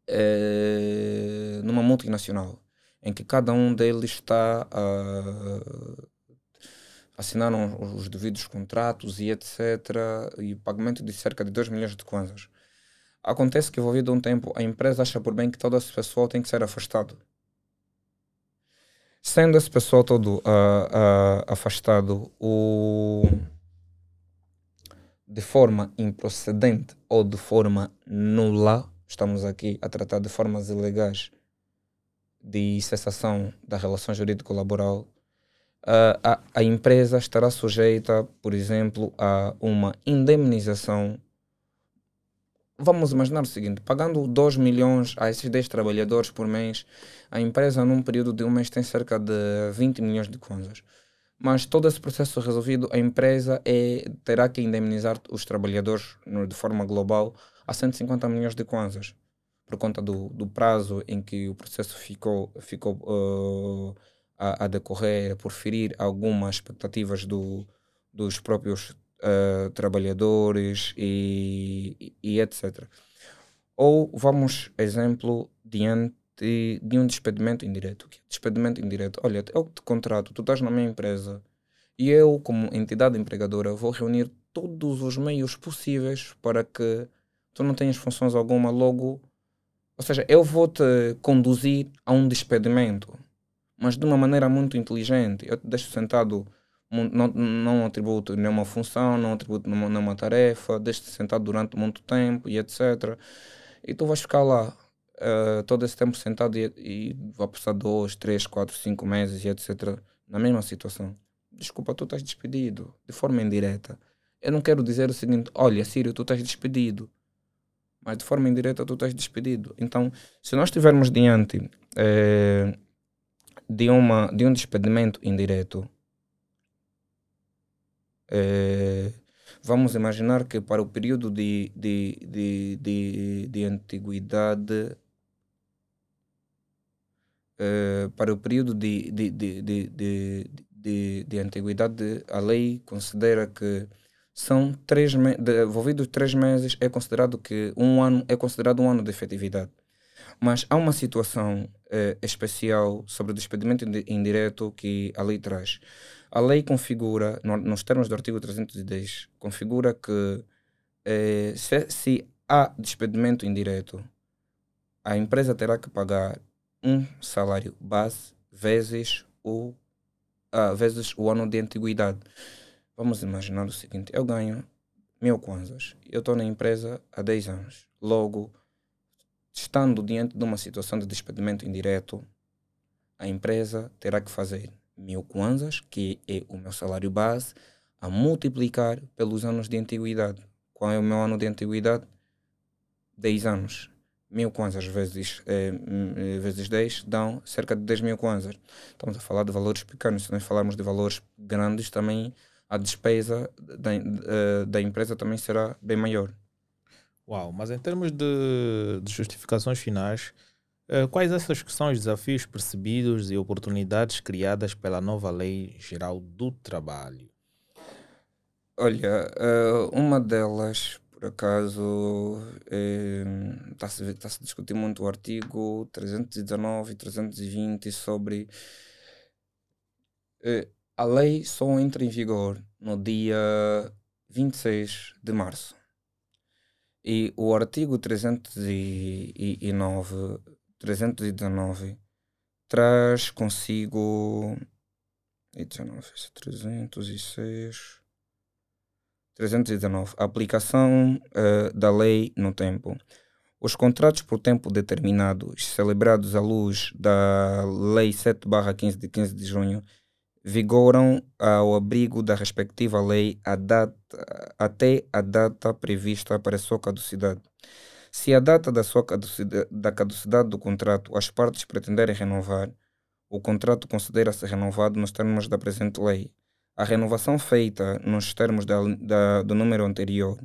é, numa multinacional, em que cada um deles está a assinaram os devidos contratos e etc. e o pagamento de cerca de 2 milhões de kwanzas. Acontece que, envolvido um tempo, a empresa acha por bem que todo esse pessoal tem que ser afastado sendo esse pessoal todo uh, uh, afastado o, de forma improcedente ou de forma nula, estamos aqui a tratar de formas ilegais de cessação da relação jurídico-laboral, a, a empresa estará sujeita, por exemplo, a uma indemnização vamos imaginar o seguinte: pagando 2 milhões a esses 10 trabalhadores por mês, a empresa, num período de um mês, tem cerca de 20 milhões de kwanzas. Mas todo esse processo resolvido, a empresa é, terá que indemnizar os trabalhadores de forma global a 150 milhões de kwanzas, por conta do, do prazo em que o processo ficou, ficou uh, a, a, decorrer, por ferir algumas expectativas do, dos próprios uh, trabalhadores e, e, etc. Ou vamos, exemplo, diante de um despedimento indireto. É despedimento indireto. Olha, eu te contrato, tu estás na minha empresa e eu, como entidade empregadora, vou reunir todos os meios possíveis para que tu não tenhas funções alguma logo. Ou seja, eu vou te conduzir a um despedimento, mas de uma maneira muito inteligente. Eu te deixo sentado não, não atributo nenhuma função, não atributo nenhuma, nenhuma tarefa, deixo-te sentado durante muito tempo e etc. E tu vais ficar lá uh, todo esse tempo sentado e, e vai passar dois, três, quatro, cinco meses e etc. na mesma situação. Desculpa, tu estás despedido de forma indireta. Eu não quero dizer o seguinte: olha, Sírio, tu estás despedido. Mas de forma indireta tu estás despedido. Então, se nós estivermos diante eh, de, uma, de um despedimento indireto, eh, vamos imaginar que para o período de, de, de, de, de antiguidade, eh, para o período de, de, de, de, de, de antiguidade, a lei considera que são três devolvidos três meses é considerado que um ano é considerado um ano de efetividade. Mas há uma situação eh, especial sobre o despedimento indireto que a lei traz. A lei configura, no, nos termos do artigo 310, configura que eh, se, se há despedimento indireto, a empresa terá que pagar um salário base vezes o, uh, vezes o ano de antiguidade. Vamos imaginar o seguinte: eu ganho mil kwanzas, eu estou na empresa há 10 anos. Logo, estando diante de uma situação de despedimento indireto, a empresa terá que fazer mil kwanzas, que é o meu salário base, a multiplicar pelos anos de antiguidade. Qual é o meu ano de antiguidade? 10 anos. Mil kwanzas vezes, eh, vezes 10 dão cerca de 10 mil kwanzas. Estamos a falar de valores pequenos. Se nós falarmos de valores grandes, também a despesa da, uh, da empresa também será bem maior. Uau, mas em termos de, de justificações finais, uh, quais essas que são os desafios percebidos e oportunidades criadas pela nova Lei Geral do Trabalho? Olha, uh, uma delas, por acaso, está-se é, tá a discutir muito o artigo 319 e 320 sobre a lei só entra em vigor no dia 26 de março. E o artigo 309, 319 traz consigo. 19, 306. 319. A aplicação uh, da lei no tempo. Os contratos por tempo determinado, celebrados à luz da Lei 7-15 de 15 de junho vigoram ao abrigo da respectiva lei a data, até a data prevista para a sua caducidade. Se a data da, sua caducidade, da caducidade do contrato as partes pretenderem renovar, o contrato considera-se renovado nos termos da presente lei. A renovação feita nos termos da, da, do número anterior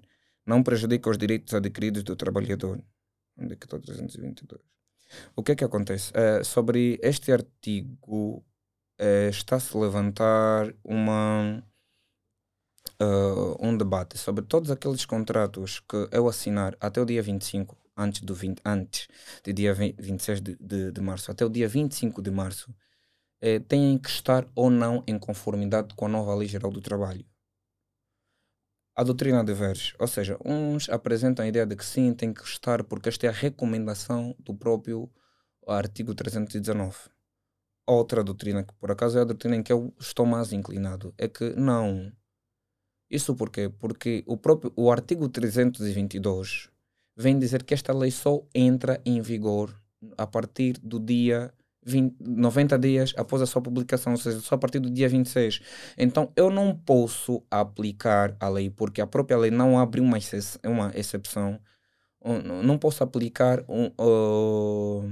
não prejudica os direitos adquiridos do trabalhador. Onde é que está 322? O que é que acontece? Uh, sobre este artigo uh, está-se a levantar uma, uh, um debate sobre todos aqueles contratos que eu assinar até o dia 25, antes do 20, antes do dia 20, 26 de, de, de, março, até o dia 25 de março, uh, têm que estar ou não em conformidade com a nova Lei Geral do Trabalho. A doutrina diverge, ou seja, uns apresentam a ideia de que sim, tem que estar, porque esta é a recomendação do próprio artigo 319 outra doutrina, que por acaso é a doutrina em que eu estou mais inclinado, é que não. Isso porquê? Porque o próprio o artigo 322 vem dizer que esta lei só entra em vigor a partir do dia 20, 90 dias após a sua publicação, ou seja, só a partir do dia 26. Então eu não posso aplicar a lei, porque a própria lei não abre uma, uma exceção. Não posso aplicar um, uh,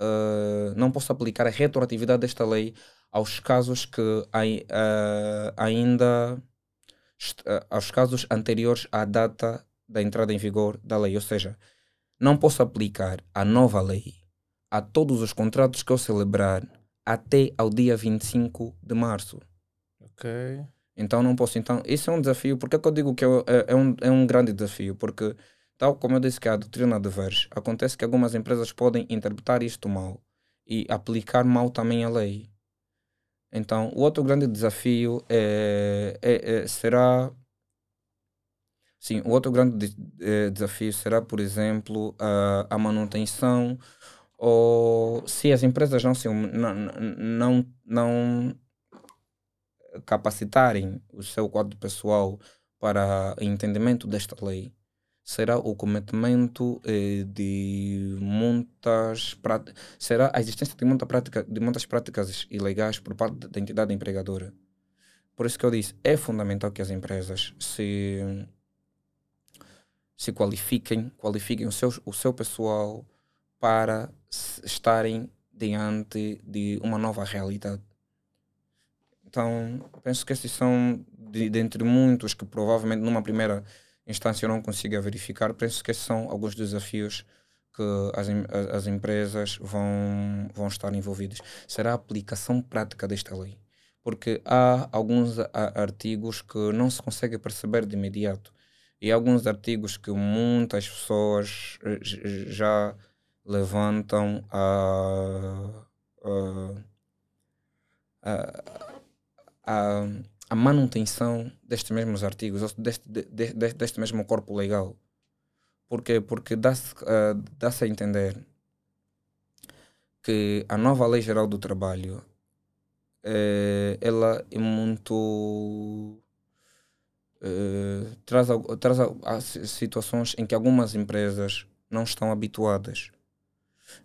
uh, não posso aplicar a retroatividade desta lei aos casos que uh, ainda uh, aos casos anteriores à data da entrada em vigor da lei, ou seja, não posso aplicar a nova lei a todos os contratos que eu celebrar até ao dia 25 de março. Ok. Então não posso. Então, isso é um desafio. Por que, é que eu digo que é, é, é, um, é um grande desafio? Porque Tal como eu disse que a doutrina diverge, acontece que algumas empresas podem interpretar isto mal e aplicar mal também a lei. Então, o outro grande desafio é, é, é será. Sim, o outro grande de, é, desafio será, por exemplo, a, a manutenção ou se as empresas não, se, não, não, não capacitarem o seu quadro pessoal para entendimento desta lei, será o cometimento eh, de muitas práticas, será a existência de, muita prática, de muitas práticas ilegais por parte da entidade empregadora. Por isso que eu disse, é fundamental que as empresas se se qualifiquem, qualifiquem o seu, o seu pessoal para estarem diante de uma nova realidade. Então, penso que esses são, de, de entre muitos que provavelmente numa primeira instância eu não consiga verificar, penso que esses são alguns desafios que as, as empresas vão, vão estar envolvidas. Será a aplicação prática desta lei. Porque há alguns artigos que não se consegue perceber de imediato. E alguns artigos que muitas pessoas eh, já levantam a, a, a manutenção destes mesmos artigos, deste, deste, deste mesmo corpo legal. Porque, porque dá-se uh, dá a entender que a nova Lei Geral do Trabalho eh, ela é muito. Eh, traz, traz situações em que algumas empresas não estão habituadas.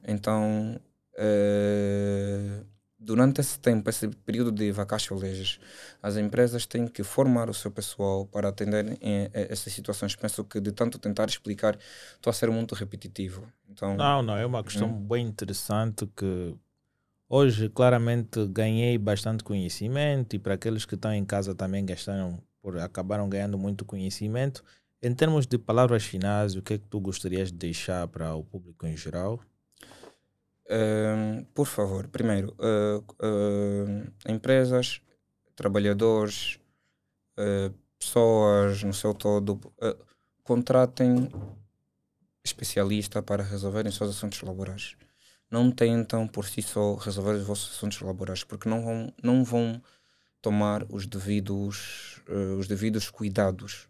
Então, eh, durante esse tempo, esse período de legis, as empresas têm que formar o seu pessoal para atender em, essas situações. Penso que de tanto tentar explicar, estou a ser muito repetitivo. Então, não, não, é uma questão hum. bem interessante que hoje claramente ganhei bastante conhecimento e para aqueles que estão em casa também gastaram, por, acabaram ganhando muito conhecimento. Em termos de palavras finais, o que é que tu gostarias de deixar para o público em geral? Por favor, primeiro, uh, uh, empresas, trabalhadores, uh, pessoas no seu todo, contratem especialista para resolverem os seus assuntos laborais. Não tentam por si só resolver os vossos assuntos laborais, porque não vão, não vão tomar os devidos, os devidos cuidados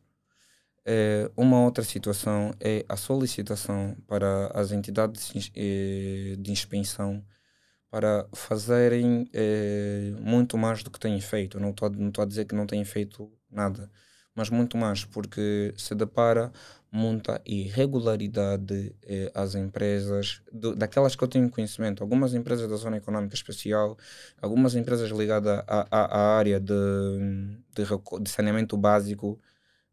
é, uma outra situação é a solicitação para as entidades eh, de inspeção para fazerem é, muito mais do que têm feito. Não estou não a dizer que não têm feito nada, mas muito mais, porque se depara muita irregularidade eh, às empresas, do, daquelas que eu tenho conhecimento, algumas empresas da Zona Econômica Especial, algumas empresas ligadas à, à, à área de, de, de saneamento básico,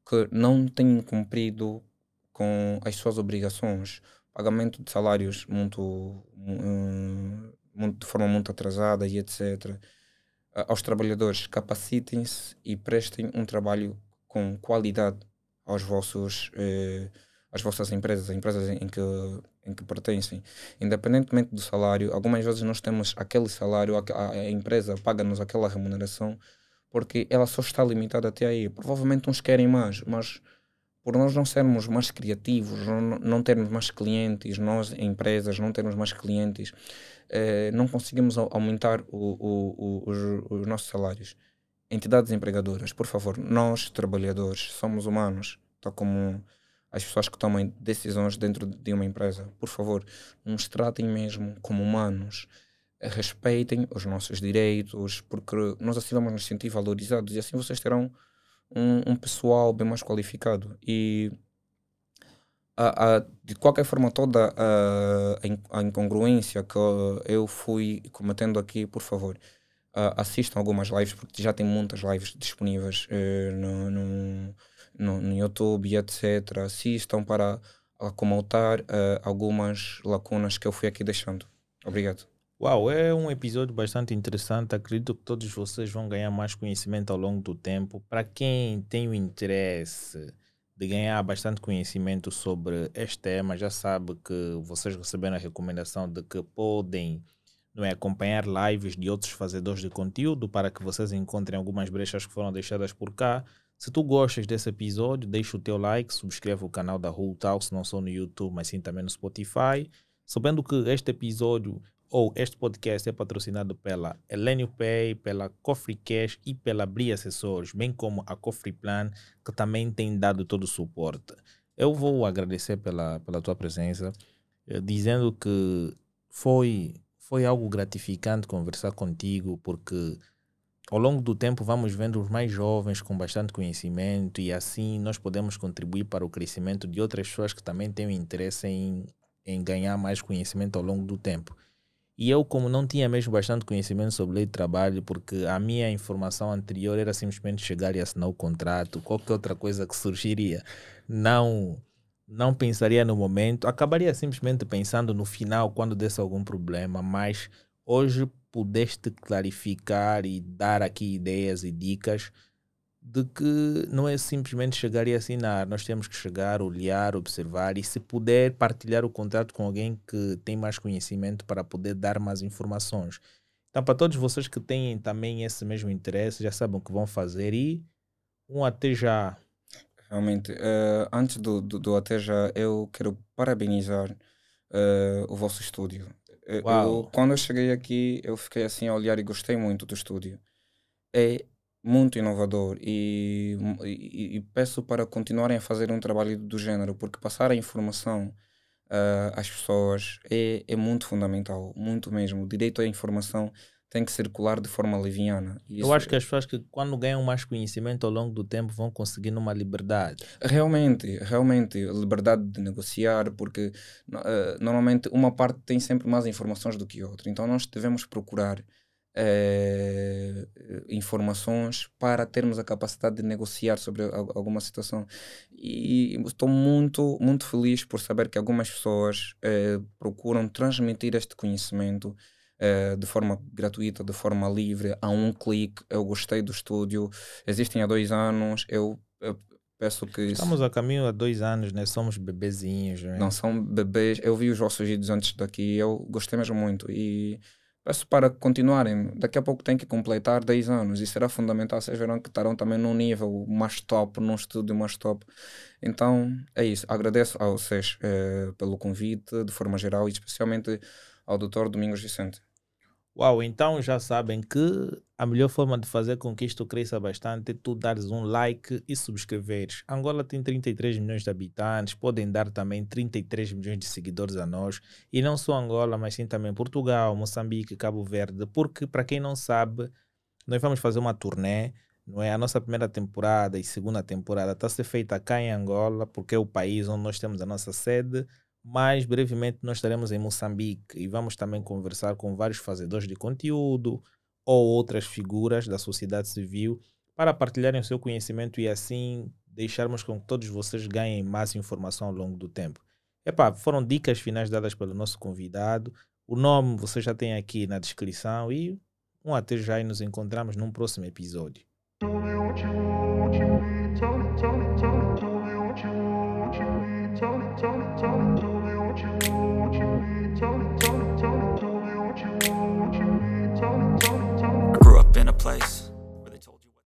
que não têm cumprido com as suas obrigações, pagamento de salários muito, muito de forma muito atrasada e etc. Aos trabalhadores, capacitem-se e prestem um trabalho com qualidade aos vossos, eh, às vossas empresas, as empresas em que, em que pertencem. Independentemente do salário, algumas vezes nós temos aquele salário, a, a empresa paga-nos aquela remuneração, porque ela só está limitada até aí. Provavelmente uns querem mais, mas por nós não sermos mais criativos, não, não termos mais clientes, nós, empresas, não termos mais clientes, eh, não conseguimos aumentar o, o, o, os, os nossos salários. Entidades empregadoras, por favor, nós, trabalhadores, somos humanos, tal como as pessoas que tomam decisões dentro de uma empresa, por favor, nos tratem mesmo como humanos respeitem os nossos direitos, porque nós assim vamos nos sentir valorizados e assim vocês terão um, um pessoal bem mais qualificado. E a, a, de qualquer forma, toda a, a, incongruência que eu fui cometendo aqui, por favor, assistam algumas lives, porque já tem muitas lives disponíveis uh, no, no, no, no, YouTube etc. Assistam para acomotar uh, algumas lacunas que eu fui aqui deixando. Obrigado. Uau, é um episódio bastante interessante. Acredito que todos vocês vão ganhar mais conhecimento ao longo do tempo. Para quem tem o interesse de ganhar bastante conhecimento sobre este tema, já sabe que vocês receberam a recomendação de que podem não é, acompanhar lives de outros fazedores de conteúdo para que vocês encontrem algumas brechas que foram deixadas por cá. Se tu gostas desse episódio, deixa o teu like, subscreve o canal da Hull Talks, não só no YouTube, mas sim também no Spotify. Sabendo que este episódio ou este podcast é patrocinado pela Elenio Pay, pela Cofre Cash e pela Bri Assessores, bem como a Cofre Plan, que também tem dado todo o suporte. Eu vou agradecer pela, pela tua presença, eh, dizendo que foi, foi algo gratificante conversar contigo, porque ao longo do tempo vamos vendo os mais jovens com bastante conhecimento e assim nós podemos contribuir para o crescimento de outras pessoas que também têm interesse em, em ganhar mais conhecimento ao longo do tempo. E eu, como não tinha mesmo bastante conhecimento sobre lei de trabalho, porque a minha informação anterior era simplesmente chegar e assinar o contrato, qualquer outra coisa que surgiria, não não pensaria no momento, acabaria simplesmente pensando no final quando desse algum problema, mas hoje pudeste clarificar e dar aqui ideias e dicas de que não é simplesmente chegar e assinar, nós temos que chegar, olhar, observar e se puder partilhar o contrato com alguém que tem mais conhecimento para poder dar mais informações. Então, para todos vocês que têm também esse mesmo interesse, já sabem o que vão fazer e um até já. Realmente, uh, antes do, do, do, até já, eu quero parabenizar uh, o vosso estúdio. Eu, quando eu cheguei aqui, eu fiquei assim a olhar e gostei muito do estúdio. É muito inovador e, e, e, peço para continuarem a fazer um trabalho do género, porque passar a informação uh, às pessoas é, é muito fundamental, muito mesmo. O direito à informação tem que circular de forma liviana. Eu acho que as pessoas que quando ganham mais conhecimento ao longo do tempo vão conseguir uma liberdade. Realmente, realmente, liberdade de negociar, porque uh, normalmente uma parte tem sempre mais informações do que outra. Então nós devemos procurar eh, informações para termos a capacidade de negociar sobre alguma situação. E estou muito, muito feliz por saber que algumas pessoas eh, procuram transmitir este conhecimento eh, de forma gratuita, de forma livre, a um clique. Eu gostei do estúdio, existem há dois anos. Eu, eu peço que. Estamos a caminho há dois anos, né? Somos bebezinhos. Né? Não são bebês. Eu vi os vossos vídeos antes daqui, eu gostei mesmo muito. E Peço para continuarem. Daqui a pouco tem que completar 10 anos e será fundamental. Vocês verão que estarão também num nível mais top, num estúdio mais top. Então é isso. Agradeço a vocês eh, pelo convite, de forma geral, e especialmente ao Dr. Domingos Vicente. Uau, então já sabem que a melhor forma de fazer com que isto cresça bastante é tu dares um like e subscreveres. Angola tem 33 milhões de habitantes, podem dar também 33 milhões de seguidores a nós. E não só Angola, mas sim também Portugal, Moçambique, Cabo Verde. Porque, para quem não sabe, nós vamos fazer uma turnê. Não é? A nossa primeira temporada e segunda temporada está a ser feita cá em Angola, porque é o país onde nós temos a nossa sede mas brevemente nós estaremos em Moçambique e vamos também conversar com vários fazedores de conteúdo ou outras figuras da sociedade civil para partilharem o seu conhecimento e assim deixarmos com que todos vocês ganhem mais informação ao longo do tempo. Epá, foram dicas finais dadas pelo nosso convidado. O nome você já tem aqui na descrição e um até já e nos encontramos num próximo episódio. I grew up in a place